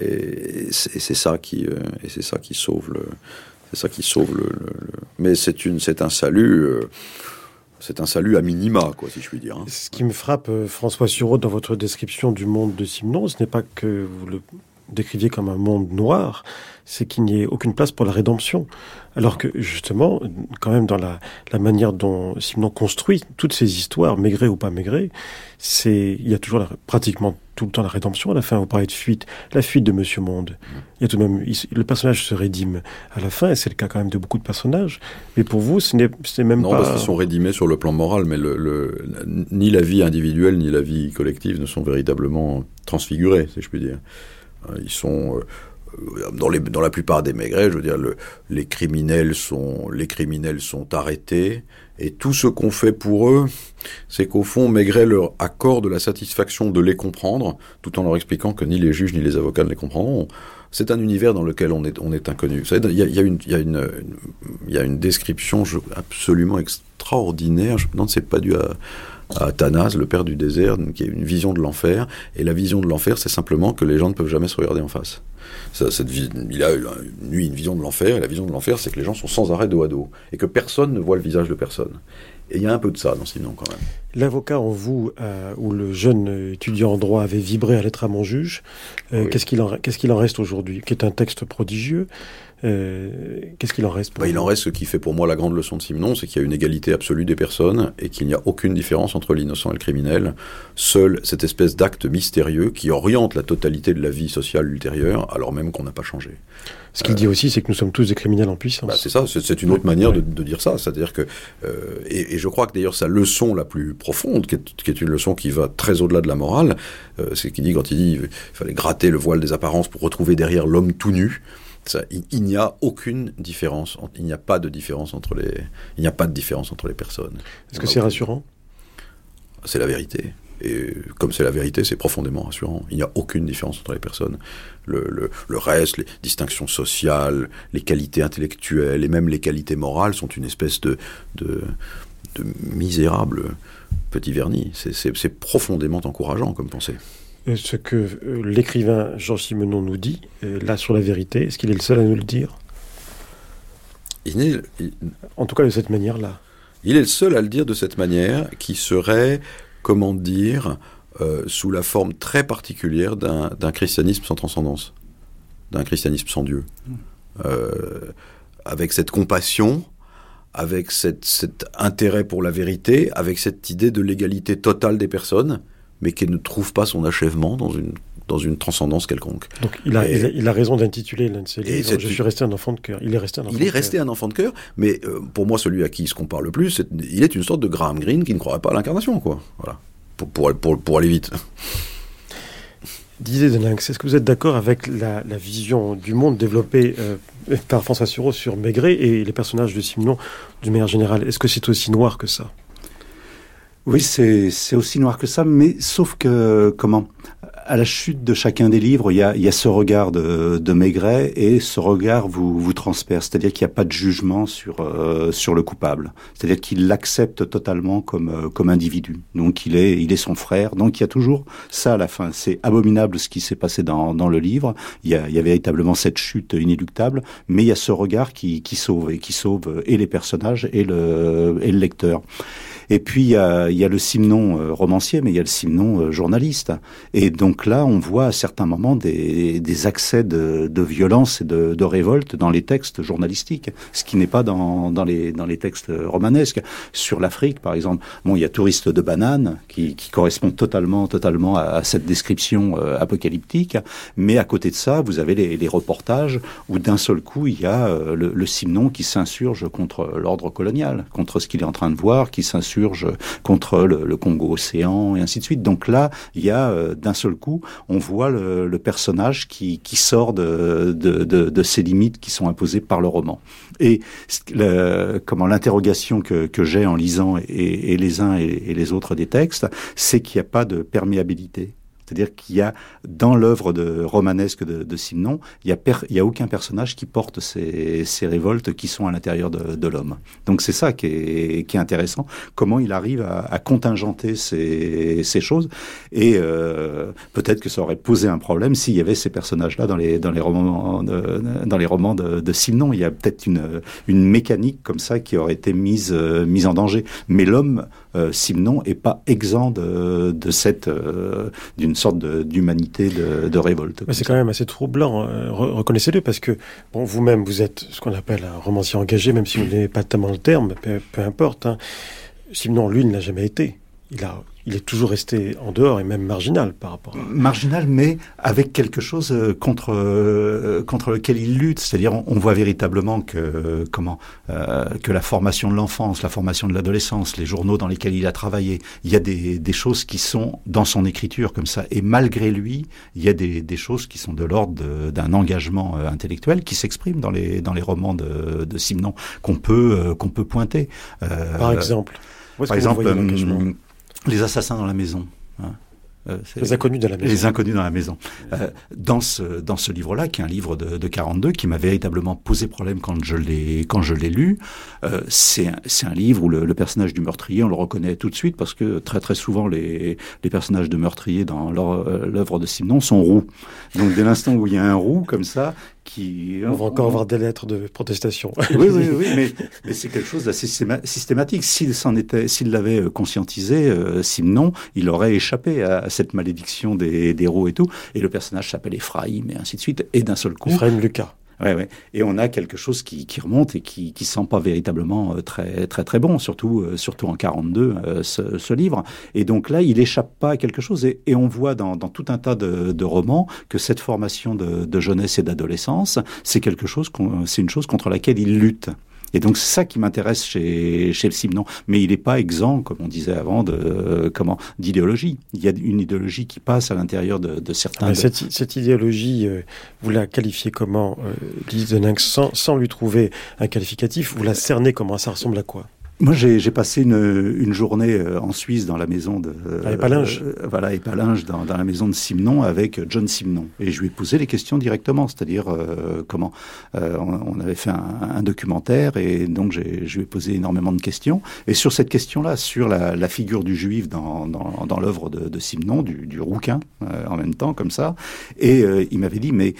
Et c'est ça euh, et c'est ça qui sauve le, c'est ça qui sauve le. Mais c'est une, c'est un salut. Euh, c'est un salut à minima, quoi, si je puis dire. Hein. Ce qui me frappe, François Sureau, dans votre description du monde de Simon, ce n'est pas que vous le décriviez comme un monde noir, c'est qu'il n'y ait aucune place pour la rédemption. Alors que justement, quand même dans la, la manière dont Simon construit toutes ces histoires, Maigret ou pas Maigret, c'est il y a toujours pratiquement tout le temps la rédemption. À la fin, vous parlez de fuite, la fuite de Monsieur Monde. Il y a tout de même le personnage se rédime à la fin, et c'est le cas quand même de beaucoup de personnages. Mais pour vous, ce n'est même pas. Non, parce qu'ils sont rédimés sur le plan moral, mais le, le, ni la vie individuelle ni la vie collective ne sont véritablement transfigurées, si je puis dire. Hein, ils sont euh, dans, la plupart des Maigrets, je veux dire, le, les criminels sont les criminels sont arrêtés et tout ce qu'on fait pour eux, c'est qu'au fond, Maigret leur accorde la satisfaction de les comprendre, tout en leur expliquant que ni les juges ni les avocats ne les comprendront. C'est un univers dans lequel on est, on est inconnu. Il y a, une, y, a une, y a une description absolument extraordinaire. Je me demande c'est pas dû à, à le père du désert, qui a une vision de l'enfer. Et la vision de l'enfer, c'est simplement que les gens ne peuvent jamais se regarder en face. Ça, cette il a lui une vision de l'enfer, et la vision de l'enfer, c'est que les gens sont sans arrêt dos à dos, et que personne ne voit le visage de personne. Et il y a un peu de ça dans Simon quand même. L'avocat en vous, euh, ou le jeune étudiant en droit avait vibré à l'être à mon juge, euh, qu'est-ce qu'il en, qu'est-ce qu'il en reste aujourd'hui Qui est un texte prodigieux, Qu'est-ce qu'il en reste bah, Il en reste ce qui fait pour moi la grande leçon de Simenon, c'est qu'il y a une égalité absolue des personnes et qu'il n'y a aucune différence entre l'innocent et le criminel. Seule cette espèce d'acte mystérieux qui oriente la totalité de la vie sociale ultérieure, alors même qu'on n'a pas changé. Ce qu'il dit aussi, c'est que nous sommes tous des criminels en puissance. Bah, c'est ça, c'est une autre manière de, dire ça. C'est-à-dire que, euh, et, je crois que d'ailleurs sa leçon la plus profonde, qui est, une leçon qui va très au-delà de la morale, euh, c'est qu'il dit quand il dit il fallait gratter le voile des apparences pour retrouver derrière l'homme tout nu. Ça, il, n'y a aucune différence, il n'y a pas de différence entre les, il n'y a pas de différence entre les personnes. Est-ce que c'est rassurant? C'est la vérité. Et comme c'est la vérité, c'est profondément rassurant. Il n'y a aucune différence entre les personnes. Le, reste, les distinctions sociales, les qualités intellectuelles et même les qualités morales sont une espèce de, de, misérable petit vernis. C'est profondément encourageant comme pensée. Ce que euh, l'écrivain Jean Simenon nous dit, euh, là sur la vérité, est-ce qu'il est le seul à nous le dire? En tout cas de cette manière-là. Il est le seul à le dire de cette manière, qui serait comment dire, euh, sous la forme très particulière d'un christianisme sans transcendance, d'un christianisme sans Dieu. Euh, avec cette compassion, avec cet intérêt pour la vérité, avec cette idée de l'égalité totale des personnes, mais qui ne trouve pas son achèvement dans une dans une transcendance quelconque. Donc il a, il a, raison d'intituler l'un de ses livres Je suis resté un enfant de cœur. Il est resté un enfant Il est resté un enfant de cœur, mais euh, pour moi, celui à qui il se compare le plus, il est une sorte de Graham Greene qui ne croirait pas à l'incarnation, quoi. Voilà. Pour, pour, pour, pour aller vite. Disait Deninx, est-ce que vous êtes d'accord avec la, la, vision du monde développée euh, par François Sureau sur Maigret et les personnages de Simenon d'une manière générale Est-ce que c'est aussi noir que ça? Oui, c'est aussi noir que ça, mais sauf que, comment? À la chute de chacun des livres, il y a, y a ce regard de, de, Maigret et ce regard vous, vous transperce. C'est-à-dire qu'il n'y a pas de jugement sur, euh, sur le coupable. C'est-à-dire qu'il l'accepte totalement comme, euh, comme individu. Donc il est, il est son frère. Donc il y a toujours ça à la fin. C'est abominable ce qui s'est passé dans, dans le livre. Il y, a, il y a véritablement cette chute inéluctable, mais il y a ce regard qui, qui sauve et qui sauve et les personnages et le, et le lecteur. Et puis il y a, y a le Simon euh, romancier, mais il y a le Simon euh, journaliste. Et donc là, on voit à certains moments des, des accès de, de, violence et de, de, révolte dans les textes journalistiques, ce qui n'est pas dans, dans, les, dans les textes romanesques. Sur l'Afrique, par exemple, bon, il y a Touriste de banane qui, qui correspond totalement, totalement à, cette description euh, apocalyptique. Mais à côté de ça, vous avez les, les reportages où d'un seul coup, il y a le, le Simon qui s'insurge contre l'ordre colonial, contre ce qu'il est en train de voir, qui s'insurge contre le, Congo-Océan et ainsi de suite. Donc là, il y a euh, d'un seul coup, on voit le, personnage qui, sort de, de, ces limites qui sont imposées par le roman. Et comment l'interrogation que, j'ai en lisant et, les uns et les autres des textes, c'est qu'il n'y a pas de perméabilité. C'est-à-dire qu'il y a, dans l'œuvre de, romanesque de, de Simon, il n'y a, il y a aucun personnage qui porte ces, ces révoltes qui sont à l'intérieur de, de l'homme. Donc c'est ça qui est, qui est, intéressant, comment il arrive à, à contingenter ces, ces, choses. Et euh, peut-être que ça aurait posé un problème s'il y avait ces personnages-là dans les, dans les romans, de, dans les romans de, de Simon. Il y a peut-être une, une mécanique comme ça qui aurait été mise, euh, mise en danger. Mais l'homme euh, Simon est pas exempt de, cette euh, d'une sorte d'humanité de, révolte. C'est quand même assez troublant, euh, reconnaissez-le, parce que bon, vous-même vous êtes ce qu'on appelle un romancier engagé, même si vous n'avez pas tellement le terme, peu, peu importe. Hein. Simon, lui, ne l'a jamais été. Il a il est toujours resté en dehors et même marginal par rapport à... Marginal, mais avec quelque chose euh, contre, euh, contre lequel il lutte. C'est-à-dire, on, voit véritablement que, comment, euh, que la formation de l'enfance, la formation de l'adolescence, les journaux dans lesquels il a travaillé, il y a des, des choses qui sont dans son écriture comme ça. Et malgré lui, il y a des, des choses qui sont de l'ordre d'un engagement intellectuel qui s'exprime dans les, dans les romans de, de Simon qu'on peut, qu'on peut pointer. Par exemple par exemple, les assassins dans la maison. Hein. Euh, les inconnus dans la maison. Les inconnus dans la maison. Euh, dans ce dans ce livre-là, qui est un livre de, de 42, qui m'a véritablement posé problème quand je l'ai quand je l'ai lu, euh, c'est c'est un livre où le, le, personnage du meurtrier, on le reconnaît tout de suite parce que très très souvent les les personnages de meurtriers dans euh, l'œuvre de Simon sont roux. Donc dès l'instant où il y a un roux comme ça, qui... On va encore avoir des lettres de protestation. oui, oui, oui, mais, mais c'est quelque chose d'assez systématique. S'il s'en était, s'il l'avait euh, conscientisé, euh, Simon, il aurait échappé à, cette malédiction des, des roues et tout. Et le personnage s'appelle Ephraim et ainsi de suite. Et d'un seul coup. Ephraim Lucas. Ouais, ouais. Et on a quelque chose qui, qui remonte et qui qui sent pas véritablement euh, très très très bon, surtout euh, surtout en 42 euh, ce, ce, livre. Et donc là, il échappe pas à quelque chose. Et, et on voit dans, dans, tout un tas de, de, romans que cette formation de, de jeunesse et d'adolescence, c'est quelque chose, c'est une chose contre laquelle il lutte. Et donc c'est ça qui m'intéresse chez, chez le Simon. Mais il n'est pas exempt, comme on disait avant, de euh, comment d'idéologie. Il y a une idéologie qui passe à l'intérieur de, de certains. de... Cette, cette, idéologie, euh, vous la qualifiez comment, euh, Lise de Ninx, sans, sans lui trouver un qualificatif, vous la cernez comment? Ça ressemble à quoi? Moi, j'ai passé une, une, journée euh, en Suisse dans la maison de à Épalinges. Euh, voilà, Épalinges, dans, dans, la maison de Simon avec John Simon. Et je lui ai posé les questions directement, c'est-à-dire euh, comment euh, on, on, avait fait un, un, documentaire et donc je lui ai posé énormément de questions. Et sur cette question-là, sur la, la, figure du juif dans, dans, dans l'œuvre de, de, Simon, du, du rouquin, euh, en même temps, comme ça. Et euh, il m'avait dit, mais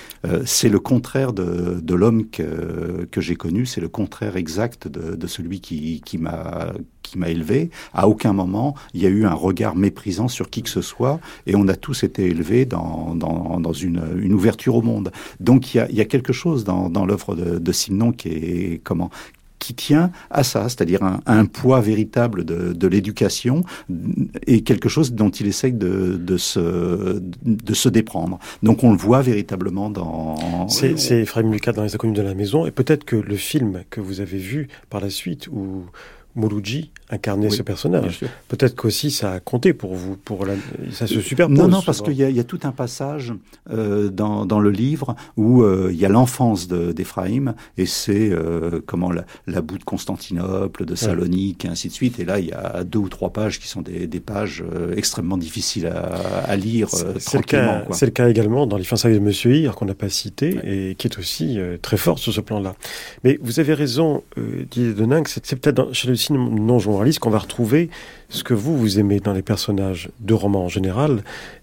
c'est le contraire de, de l'homme que, que j'ai connu, c'est le contraire exact de, de celui qui, qui m'a qui m'a élevé. À aucun moment il y a eu un regard méprisant sur qui que ce soit, et on a tous été élevés dans, une, ouverture au monde. Donc il y a, quelque chose dans, dans l'œuvre de, de Simon qui est comment qui tient à ça, c'est-à-dire un, poids véritable de, de l'éducation et quelque chose dont il essaye de, de, se, de se déprendre. Donc on le voit véritablement dans... C'est Ephraim Lucas dans Les Inconnus de la Maison, et peut-être que le film que vous avez vu par la suite, où Mouloudji incarner oui, ce personnage. Peut-être qu'aussi ça a compté pour vous, pour la... ça se superpose. Non, non, parce qu'il y, y, a tout un passage euh, dans, dans, le livre où euh, il y a l'enfance d'Éphraïm et c'est euh, comment la, la, boue de Constantinople, de Salonique, ouais. et ainsi de suite. Et là, il y a deux ou trois pages qui sont des, des pages euh, extrêmement difficiles à, à lire euh, tranquillement. C'est le, cas également dans Les fins de Monsieur Hir qu'on n'a pas cité ouais. et qui est aussi très fort sur ce plan-là. Mais vous avez raison, Didier Deninck, c'est peut-être chez le cinéma non journaliste qu'on va retrouver ce que vous, vous aimez dans les personnages de romans en général,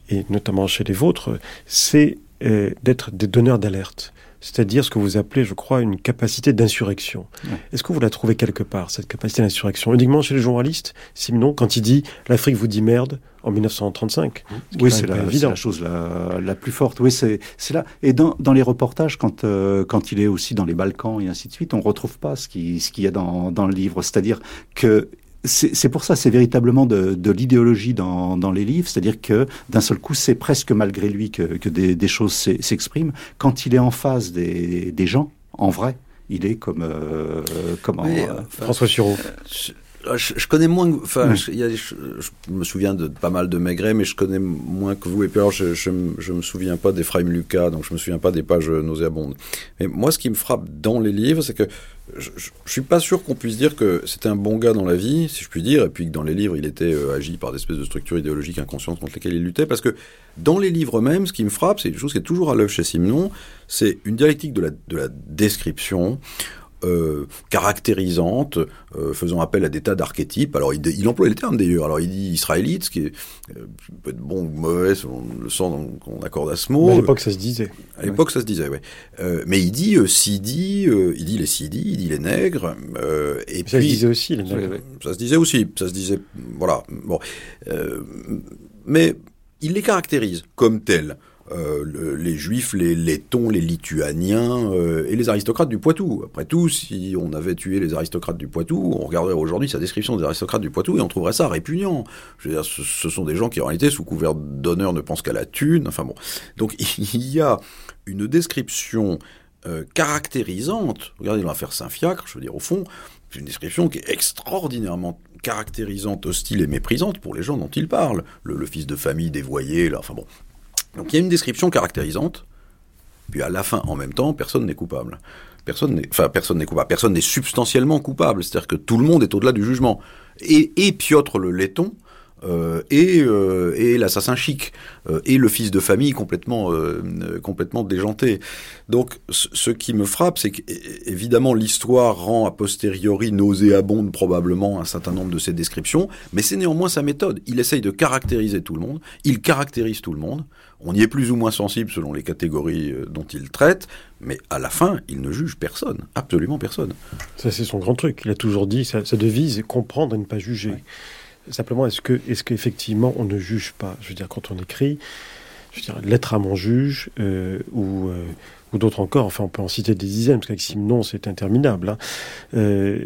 et notamment chez les vôtres, c'est euh, d'être des donneurs d'alerte. C'est-à-dire ce que vous appelez, je crois, une capacité d'insurrection. Ouais. Est-ce que vous la trouvez quelque part, cette capacité d'insurrection? Uniquement chez les journalistes? Sinon, quand il dit « l'Afrique vous dit merde », en 1935. Oui, c'est la, la, chose la, la, plus forte. Oui, c'est là. Et dans, dans, les reportages, quand, euh, quand il est aussi dans les Balkans et ainsi de suite, on retrouve pas ce qu'il ce qu y a dans, dans le livre. C'est-à-dire que c'est pour ça, c'est véritablement de, de l'idéologie dans, dans, les livres, c'est-à-dire que d'un seul coup, c'est presque malgré lui que, que des, des, choses s'expriment. Quand il est en face des, des, gens, en vrai, il est comme euh, comment oui, euh, François Sureau. Euh, je, je, connais moins, enfin, mmh. je, je, je, me souviens de pas mal de Maigret, mais je connais moins que vous. Et puis alors, je, je, me souviens pas d'Ephraim Lucas, donc je me souviens pas des pages nauséabondes. Mais moi, ce qui me frappe dans les livres, c'est que je, je, suis pas sûr qu'on puisse dire que c'était un bon gars dans la vie, si je puis dire, et puis que dans les livres, il était euh, agi par des espèces de structures idéologiques inconscientes contre lesquelles il luttait, parce que dans les livres même, ce qui me frappe, c'est une chose qui est toujours à l'œuvre chez Simon, c'est une dialectique de la, de la description, euh, caractérisante, euh, faisant appel à des tas d'archétypes. Alors, il, il, emploie le terme d'ailleurs. Alors, il dit israélite, ce qui est, euh, peut être bon ou mauvais selon le sens qu'on accorde à ce mot. Mais à l'époque, ça se disait. À l'époque, ouais. ça se disait, oui. Euh, mais il dit sidi, il dit les sidi, il dit les nègres. et ça puis, se disait aussi, les nègres. Ça se disait aussi. Ça se disait, voilà. Bon. mais il les caractérise comme tels euh, le, les juifs, les lettons, les lituaniens euh, et les aristocrates du Poitou. Après tout, si on avait tué les aristocrates du Poitou, on regarderait aujourd'hui sa description des aristocrates du Poitou et on trouverait ça répugnant. Je veux dire, ce, sont des gens qui en réalité, sous couvert d'honneur, ne pensent qu'à la thune. Enfin bon. Donc il y a une description euh, caractérisante. Regardez l'affaire Saint-Fiacre, je veux dire, au fond, c'est une description qui est extraordinairement caractérisante, hostile et méprisante pour les gens dont il parle. Le, le fils de famille dévoyé, là, enfin bon, donc il y a une description caractérisante, puis à la fin, en même temps, personne n'est coupable. Personne n'est, enfin, personne n'est coupable. Personne n'est substantiellement coupable. C'est-à-dire que tout le monde est au-delà du jugement. Et, Piotr le laiton, euh, et, euh, et l'assassin chic euh, et le fils de famille complètement complètement déjanté. Donc ce qui me frappe, c'est qu'évidemment l'histoire rend a posteriori nauséabonde probablement un certain nombre de ces descriptions, mais c'est néanmoins sa méthode. Il essaye de caractériser tout le monde, il caractérise tout le monde. On y est plus ou moins sensible selon les catégories dont il traite, mais à la fin, il ne juge personne, absolument personne. Ça c'est son grand truc. Il a toujours dit sa, devise est comprendre et ne pas juger. Ouais. Simplement, est-ce que, est-ce qu'effectivement on ne juge pas? Je veux dire, quand on écrit, je veux dire, lettre à mon juge euh, ou, euh, ou d'autres encore, enfin on peut en citer des dizaines, parce qu'avec Simon c'est interminable. Hein. Euh,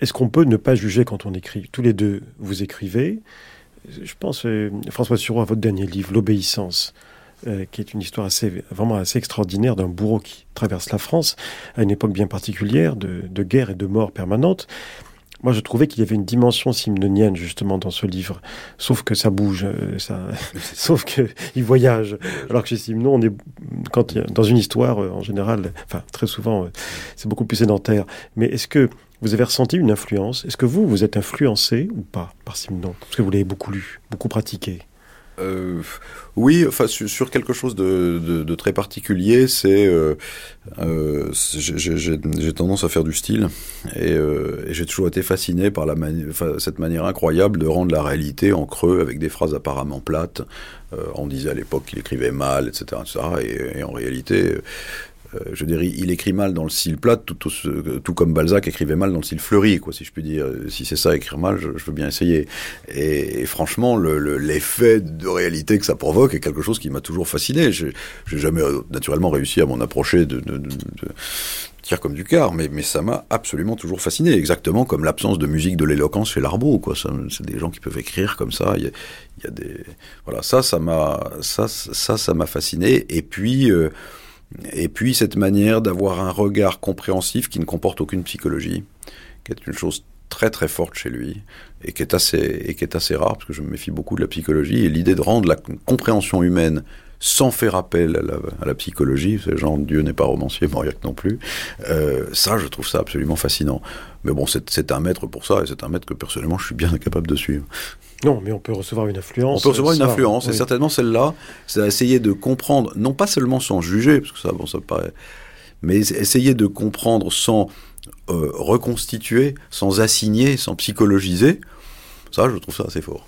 est-ce qu'on peut ne pas juger quand on écrit? Tous les deux, vous écrivez. Je pense, euh, François Sureau, à votre dernier livre, L'obéissance, euh, qui est une histoire assez, vraiment assez extraordinaire d'un bourreau qui traverse la France à une époque bien particulière de, de guerre et de mort permanente. Moi, je trouvais qu'il y avait une dimension simnonienne justement dans ce livre, sauf que ça bouge, euh, ça, sauf que il voyage. Alors que chez Simon, on est quand dans une histoire en général, enfin très souvent, c'est beaucoup plus sédentaire. Mais est-ce que vous avez ressenti une influence? Est-ce que vous, vous êtes influencé ou pas par Simon? Parce que vous l'avez beaucoup lu, beaucoup pratiqué. Euh, oui, enfin sur, quelque chose de, très particulier, c'est euh, euh, j'ai tendance à faire du style et, j'ai toujours été fasciné par cette manière incroyable de rendre la réalité en creux avec des phrases apparemment plates. On disait à l'époque qu'il écrivait mal, etc., etc. Et, en réalité, je dirais, il écrit mal dans le style plat, tout, tout, comme Balzac écrivait mal dans le style fleuri, quoi, si je puis dire. Si c'est ça, écrire mal, je, veux bien essayer. Et, franchement, l'effet le, de réalité que ça provoque est quelque chose qui m'a toujours fasciné. Je n'ai jamais euh, naturellement réussi à m'en approcher de, de, comme du quart, mais, ça m'a absolument toujours fasciné, exactement comme l'absence de musique de l'éloquence chez Larbeau, quoi. C'est des gens qui peuvent écrire comme ça. Il y a, des, voilà, ça, ça m'a, ça, ça, m'a fasciné. Et puis, euh, et puis cette manière d'avoir un regard compréhensif qui ne comporte aucune psychologie, qui est une chose très très forte chez lui et qui est assez et qui est assez rare parce que je me méfie beaucoup de la psychologie et l'idée de rendre la compréhension humaine sans faire appel à la, psychologie, ce genre Dieu n'est pas romancier, Mauriac non plus. Euh, ça, je trouve ça absolument fascinant. Mais bon, c'est un maître pour ça, et c'est un maître que personnellement je suis bien incapable de suivre. Non, mais on peut recevoir une influence. On peut recevoir une influence, et certainement celle-là, c'est essayer de comprendre, non pas seulement sans juger, parce que ça, bon, ça paraît, mais essayer de comprendre sans euh, reconstituer, sans assigner, sans psychologiser. Ça, je trouve ça assez fort.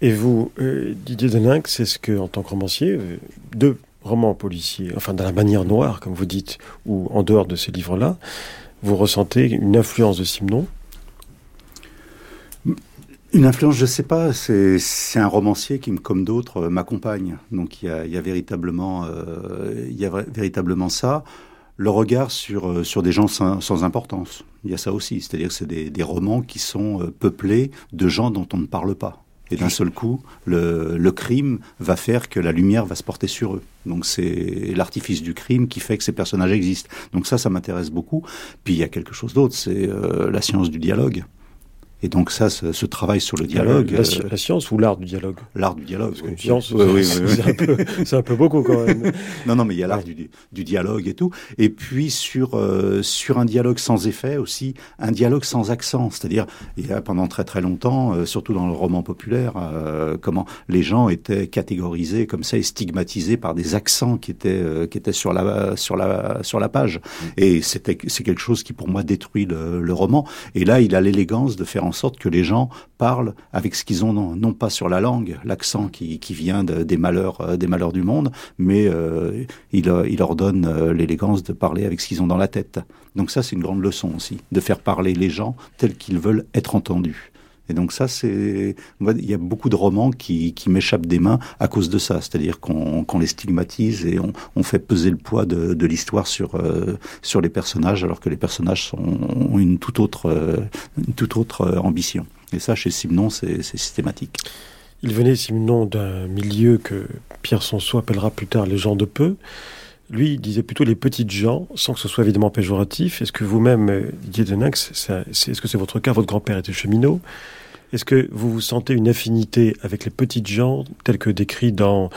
Et vous, euh, Didier Deninck, c'est ce que, en tant que romancier, euh, deux romans policiers, enfin dans la manière noire, comme vous dites, ou en dehors de ces livres-là, vous ressentez une influence de Simon une influence, je ne sais pas. C'est un romancier qui, comme d'autres, euh, m'accompagne. Donc il y a, y a véritablement, euh, il y a véritablement ça. Le regard sur euh, sur des gens sans, sans importance. Il y a ça aussi. C'est-à-dire que c'est des, des, romans qui sont peuplés de gens dont on ne parle pas. Et d'un seul coup, le, le, crime va faire que la lumière va se porter sur eux. Donc c'est l'artifice du crime qui fait que ces personnages existent. Donc ça, ça m'intéresse beaucoup. Puis il y a quelque chose d'autre, c'est euh, la science du dialogue. Et donc ça, ce, ce travail sur le dialogue... La, euh, la science ou l'art du dialogue L'art du dialogue. Parce qu'une science, oui, oui, c'est un, un, peu beaucoup quand même. non, non, mais il y a l'art du, du, dialogue et tout. Et puis sur, euh, sur un dialogue sans effet aussi, un dialogue sans accent. C'est-à-dire, il y a pendant très très longtemps, euh, surtout dans le roman populaire, euh, comment les gens étaient catégorisés comme ça et stigmatisés par des accents qui étaient, euh, qui étaient sur, la, sur, la, sur la page. Et c'était c'est quelque chose qui pour moi détruit le, le roman. Et là, il a l'élégance de faire en en sorte que les gens parlent avec ce qu'ils ont, non, pas sur la langue, l'accent qui, qui, vient de, des malheurs, euh, des malheurs du monde, mais euh, il, euh, il, leur donne l'élégance de parler avec ce qu'ils ont dans la tête. Donc ça, c'est une grande leçon aussi, de faire parler les gens tels qu'ils veulent être entendus. Et donc ça, c'est, il y a beaucoup de romans qui, m'échappent des mains à cause de ça, c'est-à-dire qu'on qu les stigmatise et on, fait peser le poids de, l'histoire sur euh, sur les personnages, alors que les personnages ont une toute autre euh, une toute autre euh, ambition. Et ça, chez Simon, c'est systématique. Il venait, Simon, d'un milieu que Pierre Sonsois appellera plus tard les gens de peu. Lui, il disait plutôt les petites gens, sans que ce soit évidemment péjoratif. Est-ce que vous-même, Didier Denax, est-ce que c'est votre cas? Votre grand-père était cheminot. Est-ce que vous vous sentez une affinité avec les petites gens, tels que décrits dans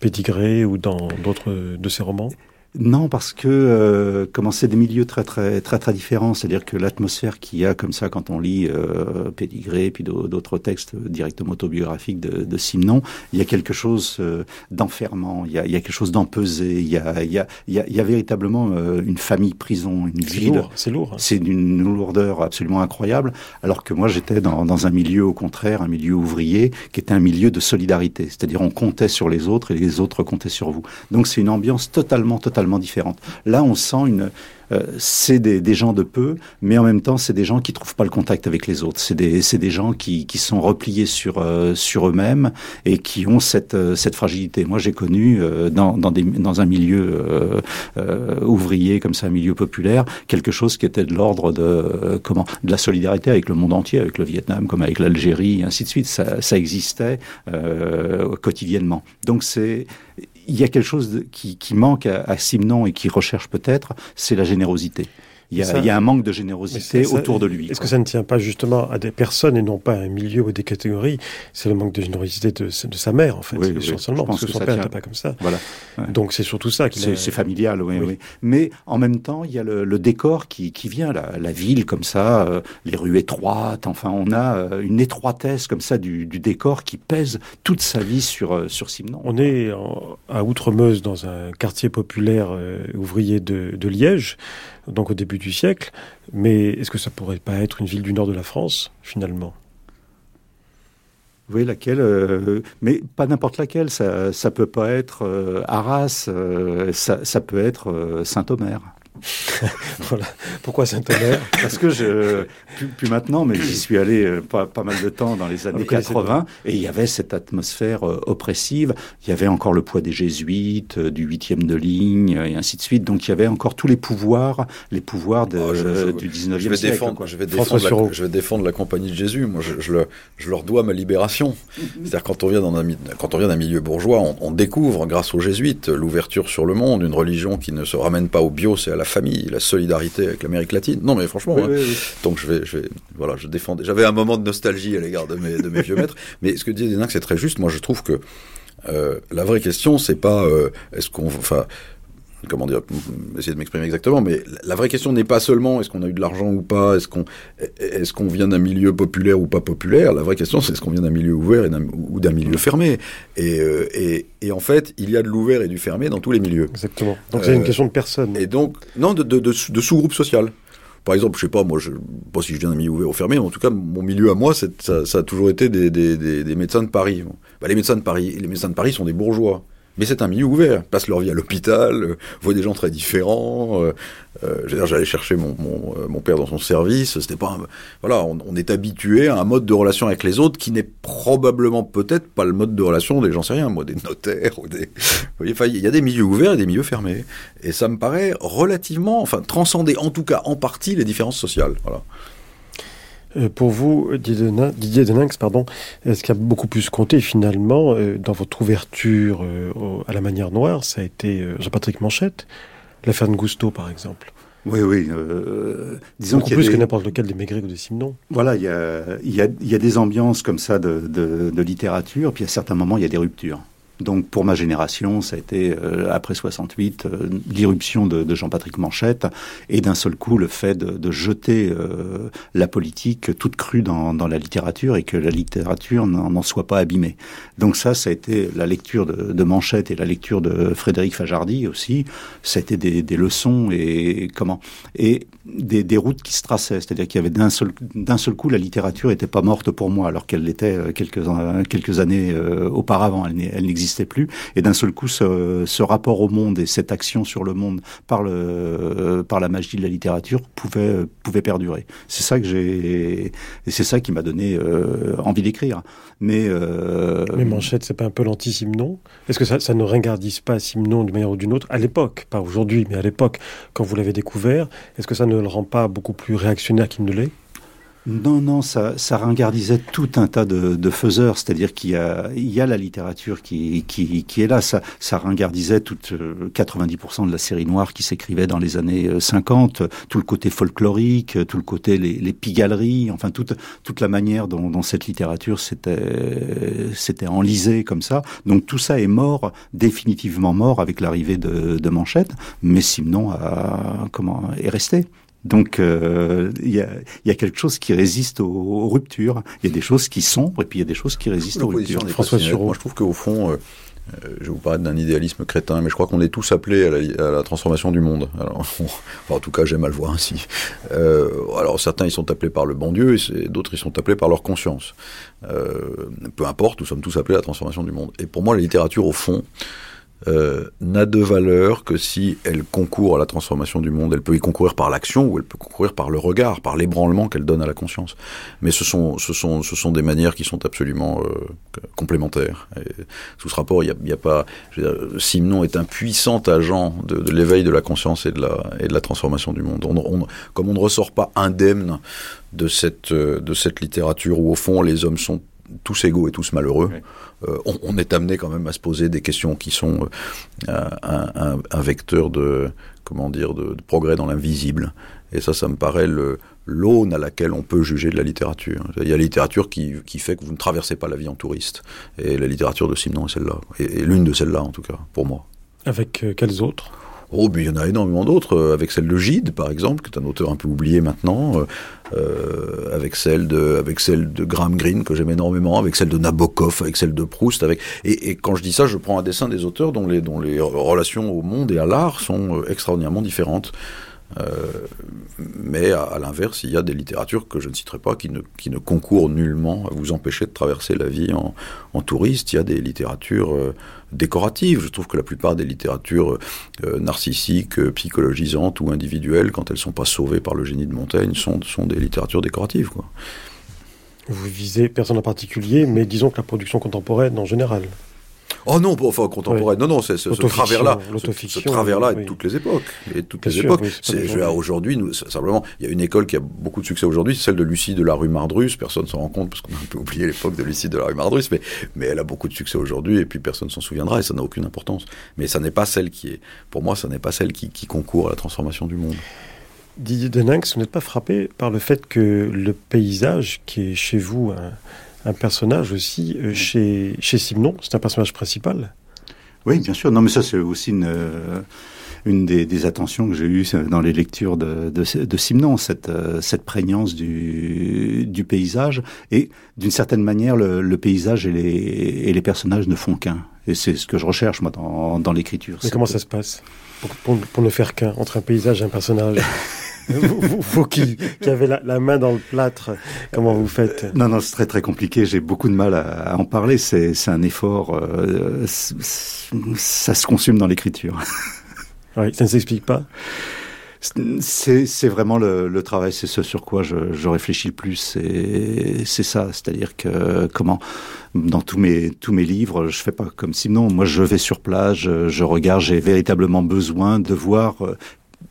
Pédigré ou dans d'autres de ses romans? Non, parce que euh, comment c'est des milieux très très très très différents. C'est-à-dire que l'atmosphère qu'il y a comme ça quand on lit euh, Pédigré puis d'autres textes directement autobiographiques de, de Simon, il y a quelque chose euh, d'enfermant. Il y a, il y a quelque chose d'empesé. Il y a il y a il y a, il y a véritablement euh, une famille prison, une ville. C'est lourd. Hein. C'est d'une lourdeur absolument incroyable. Alors que moi j'étais dans, dans un milieu au contraire, un milieu ouvrier qui était un milieu de solidarité. C'est-à-dire on comptait sur les autres et les autres comptaient sur vous. Donc c'est une ambiance totalement totalement totalement différente. Là, on sent une, euh, c'est des, gens de peu, mais en même temps, c'est des gens qui trouvent pas le contact avec les autres. C'est des, des gens qui, qui sont repliés sur, euh, sur eux-mêmes et qui ont cette, euh, cette fragilité. Moi, j'ai connu dans, dans, un milieu ouvrier, comme ça, un milieu populaire, quelque chose qui était de l'ordre de, comment, de la solidarité avec le monde entier, avec le Vietnam, comme avec l'Algérie, ainsi de suite. Ça, ça existait quotidiennement. Donc, c'est il y a quelque chose qui, manque à, à Simon et qui recherche peut-être, c'est la générosité. Il y, a, un manque de générosité autour de lui. Est-ce que ça ne tient pas justement à des personnes et non pas à un milieu ou des catégories? C'est le manque de générosité de, sa mère, en fait, oui, essentiellement, parce que, son père n'était pas comme ça. Voilà. Donc c'est surtout ça. C'est familial, oui, oui, Mais en même temps, il y a le, décor qui, vient, la, ville comme ça, euh, les rues étroites. Enfin, on a euh, une étroitesse comme ça du, décor qui pèse toute sa vie sur euh, sur Simon. On est à Outremeuse dans un quartier populaire ouvrier de, de Liège donc au début du siècle. Mais est-ce que ça pourrait pas être une ville du nord de la France, finalement? Oui, laquelle, euh, mais pas n'importe laquelle. Ça, ça peut pas être euh, Arras, euh, ça, ça, peut être Saint-Omer. voilà. Pourquoi Saint-Omer Parce que je, plus, maintenant, mais j'y suis allé euh, pas, pas, mal de temps dans les années 80, et il y avait cette atmosphère euh, oppressive. Il y avait encore le poids des jésuites, euh, du huitième de ligne, et ainsi de suite. Donc il y avait encore tous les pouvoirs, les pouvoirs de, oh, du 19e je vais siècle. Défendre, je, vais défendre la, je vais défendre la compagnie de Jésus. Moi, je, je, le, je leur dois ma libération. C'est-à-dire quand on vient dans un, quand on vient d'un milieu bourgeois, on, on découvre, grâce aux jésuites, l'ouverture sur le monde, une religion qui ne se ramène pas au bio, c'est à la famille, la solidarité avec l'Amérique latine. Non, mais franchement, hein. donc je vais, je vais, voilà, je défendais. J'avais un moment de nostalgie à l'égard de mes, de mes vieux maîtres, mais ce que dit Denac, c'est très juste. Moi, je trouve que euh, la vraie question, c'est pas euh, est-ce qu'on, enfin, comment dire, essayer de m'exprimer exactement, mais la vraie question n'est pas seulement est-ce qu'on a eu de l'argent ou pas, est-ce qu'on est-ce qu'on vient d'un milieu populaire ou pas populaire. La vraie question, c'est est-ce qu'on vient d'un milieu ouvert ou d'un milieu fermé. Et, euh, et, et, en fait, il y a de l'ouvert et du fermé dans tous les milieux. Exactement. Donc c'est une euh, question de personne. Et donc non, de, de, de, de sous-groupe social. Par exemple, je sais pas, moi, je pas si je viens d'un milieu ouvert ou fermé, mais en tout cas, mon milieu à moi, ça, ça, a toujours été des, des, des, des médecins de Paris. Bah, les médecins de Paris, les médecins de Paris sont des bourgeois. Mais c'est un milieu ouvert. Ils passent leur vie à l'hôpital, euh, voient des gens très différents. Euh, euh, J'allais chercher mon, père dans son service. C'était pas. voilà, on, est habitué à un mode de relation avec les autres qui n'est probablement peut-être pas le mode de relation des, j'en sais rien, des notaires ou des. Il y a des milieux ouverts et des milieux fermés. Et ça me paraît relativement, enfin, transcender en tout cas en partie les différences sociales. Voilà. Euh, pour vous, Didier Deninx, pardon, est-ce qu'il a beaucoup plus compté finalement euh, dans votre ouverture euh, à la manière noire Ça a été Jean-Patrick Manchette, l'affaire de Gusto par exemple. Oui, oui. disons Beaucoup plus que n'importe lequel des Maigret ou des Simon. Voilà, il y a, y, a, y a, des ambiances comme ça de, de, de littérature, puis à certains moments, il y a des ruptures. Donc pour ma génération, ça a été euh, après 68 euh, l'irruption de, Jean-Patrick Manchette et d'un seul coup le fait de, de jeter euh, la politique toute crue dans, dans, la littérature et que la littérature n'en soit pas abîmée. Donc ça, ça a été la lecture de, Manchette et la lecture de Frédéric Fajardi aussi. Été des, des leçons et comment et des, des, routes qui se traçaient. C'est-à-dire qu'il y avait d'un seul d'un seul coup la littérature était pas morte pour moi alors qu'elle l'était quelques quelques années auparavant. Elle, elle n'existait plus. Et d'un seul coup, ce, rapport au monde et cette action sur le monde par, par la magie de la littérature pouvait, pouvait perdurer. C'est ça que j'ai, et c'est ça qui m'a donné euh, envie d'écrire. Mais, euh... mais Manchette, c'est pas un peu l'anti-Simon Est-ce que ça, ça ne ringardise pas Simon d'une manière ou d'une autre? À l'époque, pas aujourd'hui, mais à l'époque, quand vous l'avez découvert Est-ce que ça ne le rend pas beaucoup plus réactionnaire qu'il ne l'est? Non, non, ça, ça ringardisait tout un tas de, de faiseurs, c'est-à-dire qu'il y a, il y a la littérature qui, qui, qui est là, ça, ça ringardisait toute 90% euh, de la série noire qui s'écrivait dans les années 50, euh, tout le côté folklorique, tout le côté les, les pigaleries, enfin toute, toute la manière dont, dont cette littérature s'était, s'était enlisée comme ça. Donc tout ça est mort, définitivement mort avec l'arrivée de, de Manchette, mais Simon a, comment, est resté. Donc euh, il y, a, y, a, quelque chose qui résiste aux, ruptures. Il y a des choses qui sont, et puis il y a des choses qui résistent aux ruptures. François Moi, je trouve qu'au fond, euh, euh, je vais vous parler d'un idéalisme crétin, mais je crois qu'on est tous appelés à la, à la transformation du monde. Alors, enfin, en tout cas, j'aime à le voir ainsi. Euh, alors certains, ils sont appelés par le bon Dieu, et d'autres, ils sont appelés par leur conscience. Euh, peu importe, nous sommes tous appelés à la transformation du monde. Et pour moi, la littérature, au fond, euh, n'a de valeur que si elle concourt à la transformation du monde. Elle peut y concourir par l'action ou elle peut concourir par le regard, par l'ébranlement qu'elle donne à la conscience. Mais ce sont, ce sont, ce sont des manières qui sont absolument euh, complémentaires. Et sous ce rapport, il n'y a, a, pas. Simon est un puissant agent de, de l'éveil de la conscience et de la, et de la transformation du monde. On, on, comme on ne ressort pas indemne de cette, de cette littérature où, au fond, les hommes sont tous égaux et tous malheureux, oui. euh, on, on, est amené quand même à se poser des questions qui sont euh, un, un, un, vecteur de comment dire de, de progrès dans l'invisible. Et ça, ça me paraît le l'aune à laquelle on peut juger de la littérature. Il y a la littérature qui, qui, fait que vous ne traversez pas la vie en touriste. Et la littérature de Simon est celle-là. Et, et l'une de celles-là, en tout cas, pour moi. Avec euh, quelles autres? Oh, mais il y en a énormément d'autres, euh, avec celle de Gide, par exemple, qui est un auteur un peu oublié maintenant, euh, euh, avec celle de, avec celle Graham Greene que j'aime énormément, avec celle de Nabokov, avec celle de Proust, avec et, quand je dis ça, je prends un dessin des auteurs dont les relations au monde et à l'art sont extraordinairement différentes. Mais à, l'inverse, il y a des littératures que je ne citerai pas qui ne, qui concourent nullement à vous empêcher de traverser la vie en, en touriste. Il y a des littératures décoratives. Je trouve que la plupart des littératures euh, narcissiques, euh, psychologisantes ou individuelles, quand elles ne sont pas sauvées par le génie de Montaigne, sont, sont des littératures décoratives. Vous visez personne en particulier, mais disons que la production contemporaine en général. Oh non, enfin contemporaine. Oui. Non, non, c'est ce, travers-là. Ce, travers-là oui. de toutes les époques. Et de toutes Bien les sûr, époques. Oui, aujourd'hui, simplement, il y a une école qui a beaucoup de succès aujourd'hui, c'est celle de Lucie de la rue Mardrus. Personne s'en rend compte parce qu'on a un peu oublié l'époque de Lucie de la rue Mardrus, mais, mais elle a beaucoup de succès aujourd'hui et puis personne s'en souviendra et ça n'a aucune importance. Mais ça n'est pas celle qui est, pour moi, ça n'est pas celle qui, qui concourt à la transformation du monde. Didier Deninx, vous n'êtes pas frappé par le fait que le paysage qui est chez vous un un personnage aussi euh, chez, chez Simon, c'est un personnage principal. Oui, bien sûr. Non, mais ça, c'est aussi une, euh, une des, des, attentions que j'ai eues dans les lectures de, de, de Simon, cette, euh, cette prégnance du, du paysage. Et d'une certaine manière, le, le paysage et les, et les personnages ne font qu'un. Et c'est ce que je recherche, moi, dans, dans l'écriture. Mais comment ça se passe pour, pour, pour ne faire qu'un entre un paysage et un personnage? vous, vous, vous, qui, qui avez la, la, main dans le plâtre, comment vous faites? Non, non, c'est très très compliqué. J'ai beaucoup de mal à, à en parler. C'est un effort. Euh, ça se consume dans l'écriture. Oui, ça ne s'explique pas? C'est vraiment le, le travail, c'est ce sur quoi je, je réfléchis le plus. C'est ça, c'est-à-dire que comment dans tous mes tous mes livres, je fais pas comme Simon. Moi, je vais sur place, je, je regarde. J'ai véritablement besoin de voir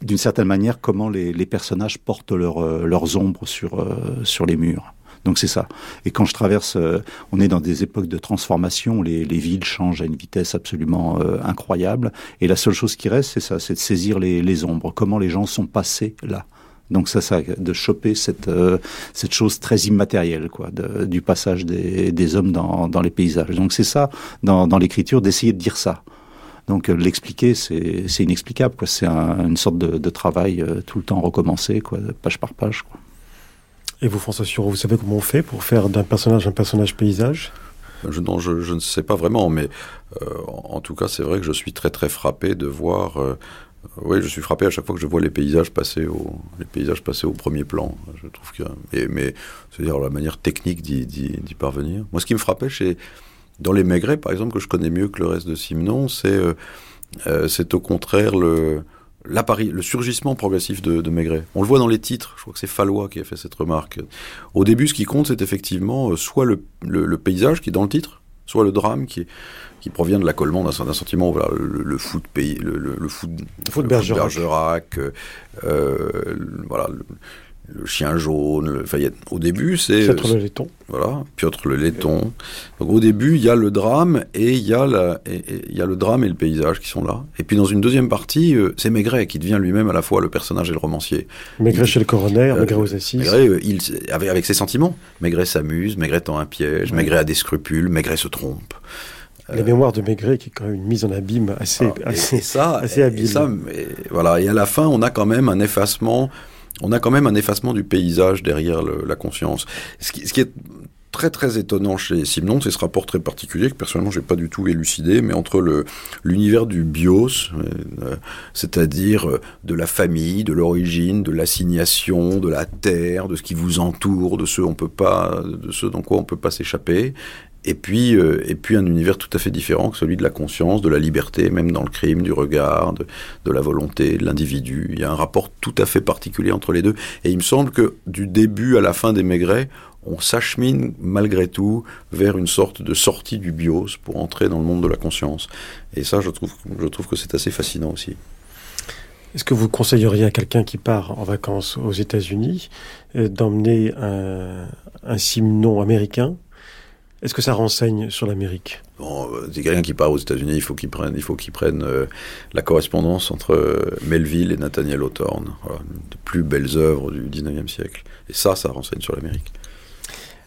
d'une certaine manière comment les, les personnages portent euh, leurs ombres sur, euh, sur les murs. Donc c'est ça. Et quand je traverse, euh, on est dans des époques de transformation, les, les villes changent à une vitesse absolument euh, incroyable. Et la seule chose qui reste, c'est ça, c'est de saisir les, les, ombres, comment les gens sont passés là. Donc ça, ça de choper cette, euh, cette chose très immatérielle, quoi, de, du passage des, des hommes dans, dans les paysages. Donc c'est ça, dans, dans l'écriture, d'essayer de dire ça. Donc euh, l'expliquer, c'est inexplicable. C'est un, une sorte de, de travail euh, tout le temps recommencé, quoi, page par page. Quoi. Et vous, François Sureau, vous savez comment on fait pour faire d'un personnage un personnage paysage? Je, non, je, je, ne sais pas vraiment, mais euh, en tout cas, c'est vrai que je suis très très frappé de voir. Euh, oui, je suis frappé à chaque fois que je vois les paysages passer au, les paysages passer au premier plan. Je trouve que, mais, mais c'est-à-dire la manière technique d'y parvenir. Moi, ce qui me frappait chez dans les Maigret, par exemple, que je connais mieux que le reste de Simon, c'est euh, euh, au contraire le, le surgissement progressif de, de, Maigret. On le voit dans les titres, je crois que c'est Fallois qui a fait cette remarque. Au début, ce qui compte, c'est effectivement euh, soit le, le, le, paysage qui est dans le titre, soit le drame qui, qui provient de l'accollement d'un sentiment, voilà, le, le foot pays, le, foot, foot Bergerac, Bergerac euh, voilà, le chien jaune. Le, enfin, y a, au début, c'est Piotr le laiton. Voilà, Piotr le laiton. Donc au début, il y a le drame et il y a la, il y a le drame et le paysage qui sont là. Et puis dans une deuxième partie, euh, c'est Maigret qui devient lui-même à la fois le personnage et le romancier. Maigret il, chez le coroner, euh, Maigret aux assises. Maigret, euh, il, avec, avec ses sentiments. Maigret s'amuse, Maigret tend un piège, ouais. Maigret a des scrupules, Maigret se trompe. La mémoire de Maigret qui est quand même une mise en abîme assez, alors, assez, et ça, assez habile. Et ça, mais, voilà. Et à la fin, on a quand même un effacement on a quand même un effacement du paysage derrière la conscience. Ce qui, est très très étonnant chez Simon, c'est ce rapport très particulier que personnellement j'ai pas du tout élucidé, mais entre le l'univers du bios, euh, c'est-à-dire euh, de la famille, de l'origine, de l'assignation, de la terre, de ce qui vous entoure, de ce on peut pas, de dans quoi on peut pas s'échapper, et puis, euh, et puis un univers tout à fait différent que celui de la conscience, de la liberté, même dans le crime, du regard, de, la volonté, de l'individu. Il y a un rapport tout à fait particulier entre les deux. Et il me semble que du début à la fin des Maigret, on s'achemine malgré tout vers une sorte de sortie du bios pour entrer dans le monde de la conscience. Et ça, je trouve, je trouve que c'est assez fascinant aussi. Est-ce que vous conseilleriez à quelqu'un qui part en vacances aux États-Unis euh, d'emmener un, un simnon américain est-ce que ça renseigne sur l'Amérique? Bon, euh, c'est quelqu'un qui part aux États-Unis, il faut qu'il prenne, il faut qu'il prenne euh, la correspondance entre euh, Melville et Nathaniel Hawthorne, voilà, une des plus belles œuvres du 19e siècle. Et ça, ça renseigne sur l'Amérique.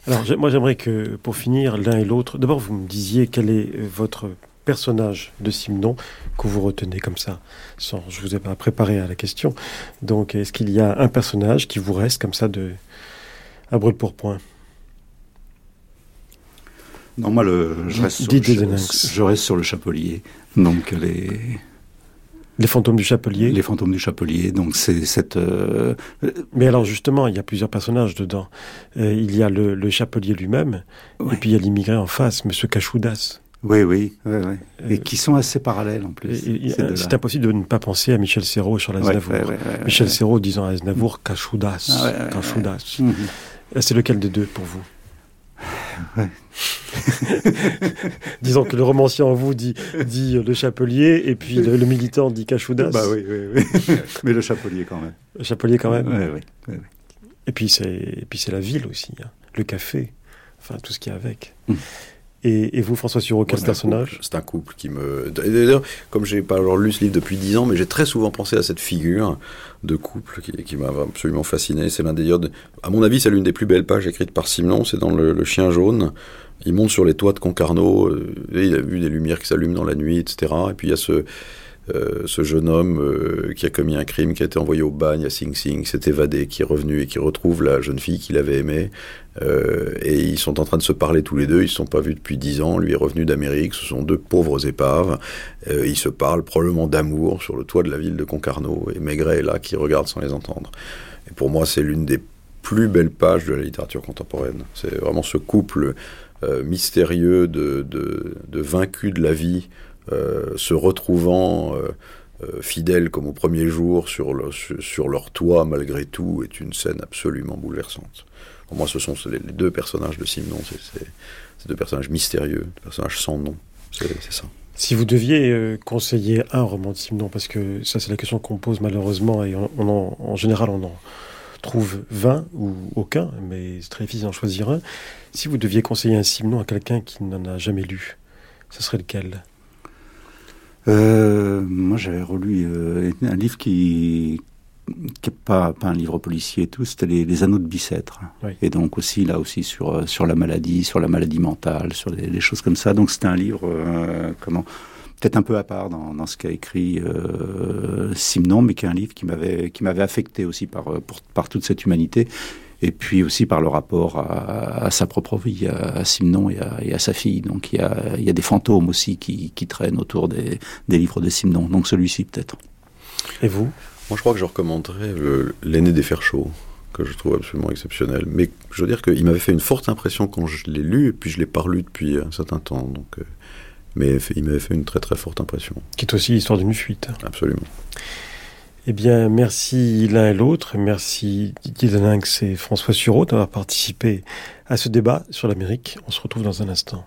Alors, moi, j'aimerais que, pour finir, l'un et l'autre, d'abord, vous me disiez quel est votre personnage de Simon que vous retenez comme ça sans, Je vous ai pas préparé à la question. Donc, est-ce qu'il y a un personnage qui vous reste comme ça de à brûle pour point non, moi, le, je, reste sur le, je reste sur le chapelier. Donc, les. Les fantômes du chapelier Les fantômes du chapelier, donc c'est cette... Euh... Mais alors justement, il y a plusieurs personnages dedans. Euh, il y a le, le chapelier lui-même, et puis il y a l'immigré en face, Monsieur Cachoudas. Oui, oui, oui, oui. et qui sont assez parallèles en plus. C'est impossible de ne pas penser à Michel Serrault sur Aznavour. Ouais, Michel Serraut disant à Aznavour Cachoudas. Ah Cachoudas. -hmm. C'est lequel des deux pour vous? Disons que le romancier en vous dit, dit le chapelier et puis le, le militant dit Cachoudas. Bah oui, oui, oui. Mais le chapelier quand même. Le chapelier quand même. Ouais, ouais, Et puis c'est la ville aussi, hein. le café, enfin tout ce qui est avec. Mm. Et, et, vous, François Sureau, quel personnage C'est un couple qui me. D'ailleurs, comme j'ai pas alors lu ce livre depuis dix ans, mais j'ai très souvent pensé à cette figure de couple qui, qui m'a absolument fasciné. C'est l'un d'ailleurs, de... à mon avis, c'est l'une des plus belles pages écrites par Simon. C'est dans le, le, Chien jaune. Il monte sur les toits de Concarneau, euh, il a vu des lumières qui s'allument dans la nuit, etc. Et puis il y a ce, euh, jeune homme euh, qui a commis un crime, qui a été envoyé au bagne à Sing Sing, s'est évadé, qui est revenu et qui retrouve la jeune fille qu'il avait aimée. Et ils sont en train de se parler tous les deux. Ils ne se sont pas vus depuis dix ans. Lui est revenu d'Amérique. Ce sont deux pauvres épaves. Ils se parlent probablement d'amour sur le toit de la ville de Concarneau. Et Maigret est là qui regarde sans les entendre. Et pour moi, c'est l'une des plus belles pages de la littérature contemporaine. C'est vraiment ce couple mystérieux de, de, de, vaincus de la vie euh, se retrouvant euh, euh, fidèles comme au premier jour sur, sur leur toit malgré tout est une scène absolument bouleversante. Pour moi, ce sont les, deux personnages de Simon, c'est deux personnages mystérieux, personnages sans nom, c'est ça. Si vous deviez euh, conseiller un roman de Simon, parce que ça c'est la question qu'on pose malheureusement, et en, en, général on en trouve 20 ou aucun, mais c'est très difficile d'en choisir un. Si vous deviez conseiller un Simon à quelqu'un qui n'en a jamais lu, ce serait lequel? Euh, moi, j'avais relu euh, un livre qui qui n'est pas, pas un livre policier et tout, c'était les, les, Anneaux de Bicêtre. Oui. Et donc aussi, là aussi, sur, euh, sur la maladie, sur la maladie mentale, sur des, des choses comme ça. Donc c'était un livre, euh, comment? Peut-être un peu à part dans, dans ce qu'a écrit euh, Simon, mais qui est un livre qui m'avait qui m'avait affecté aussi par, pour, par toute cette humanité et puis aussi par le rapport à, à sa propre vie, à, à Simon et à, et à, sa fille. Donc il y a, il y a des fantômes aussi qui, qui traînent autour des, des, livres de Simon. Donc celui-ci peut-être. Et vous? Moi je crois que je recommanderais L'aîné des fers chauds que je trouve absolument exceptionnel. Mais je veux dire qu'il m'avait fait une forte impression quand je l'ai lu, et puis je l'ai pas lu depuis un certain temps. Donc, euh, mais il m'avait fait une très très forte impression. Qui est aussi l'histoire d'une fuite. Absolument. Eh bien, merci l'un et l'autre. Merci Didier Deninx et François Sureau d'avoir participé à ce débat sur l'Amérique. On se retrouve dans un instant.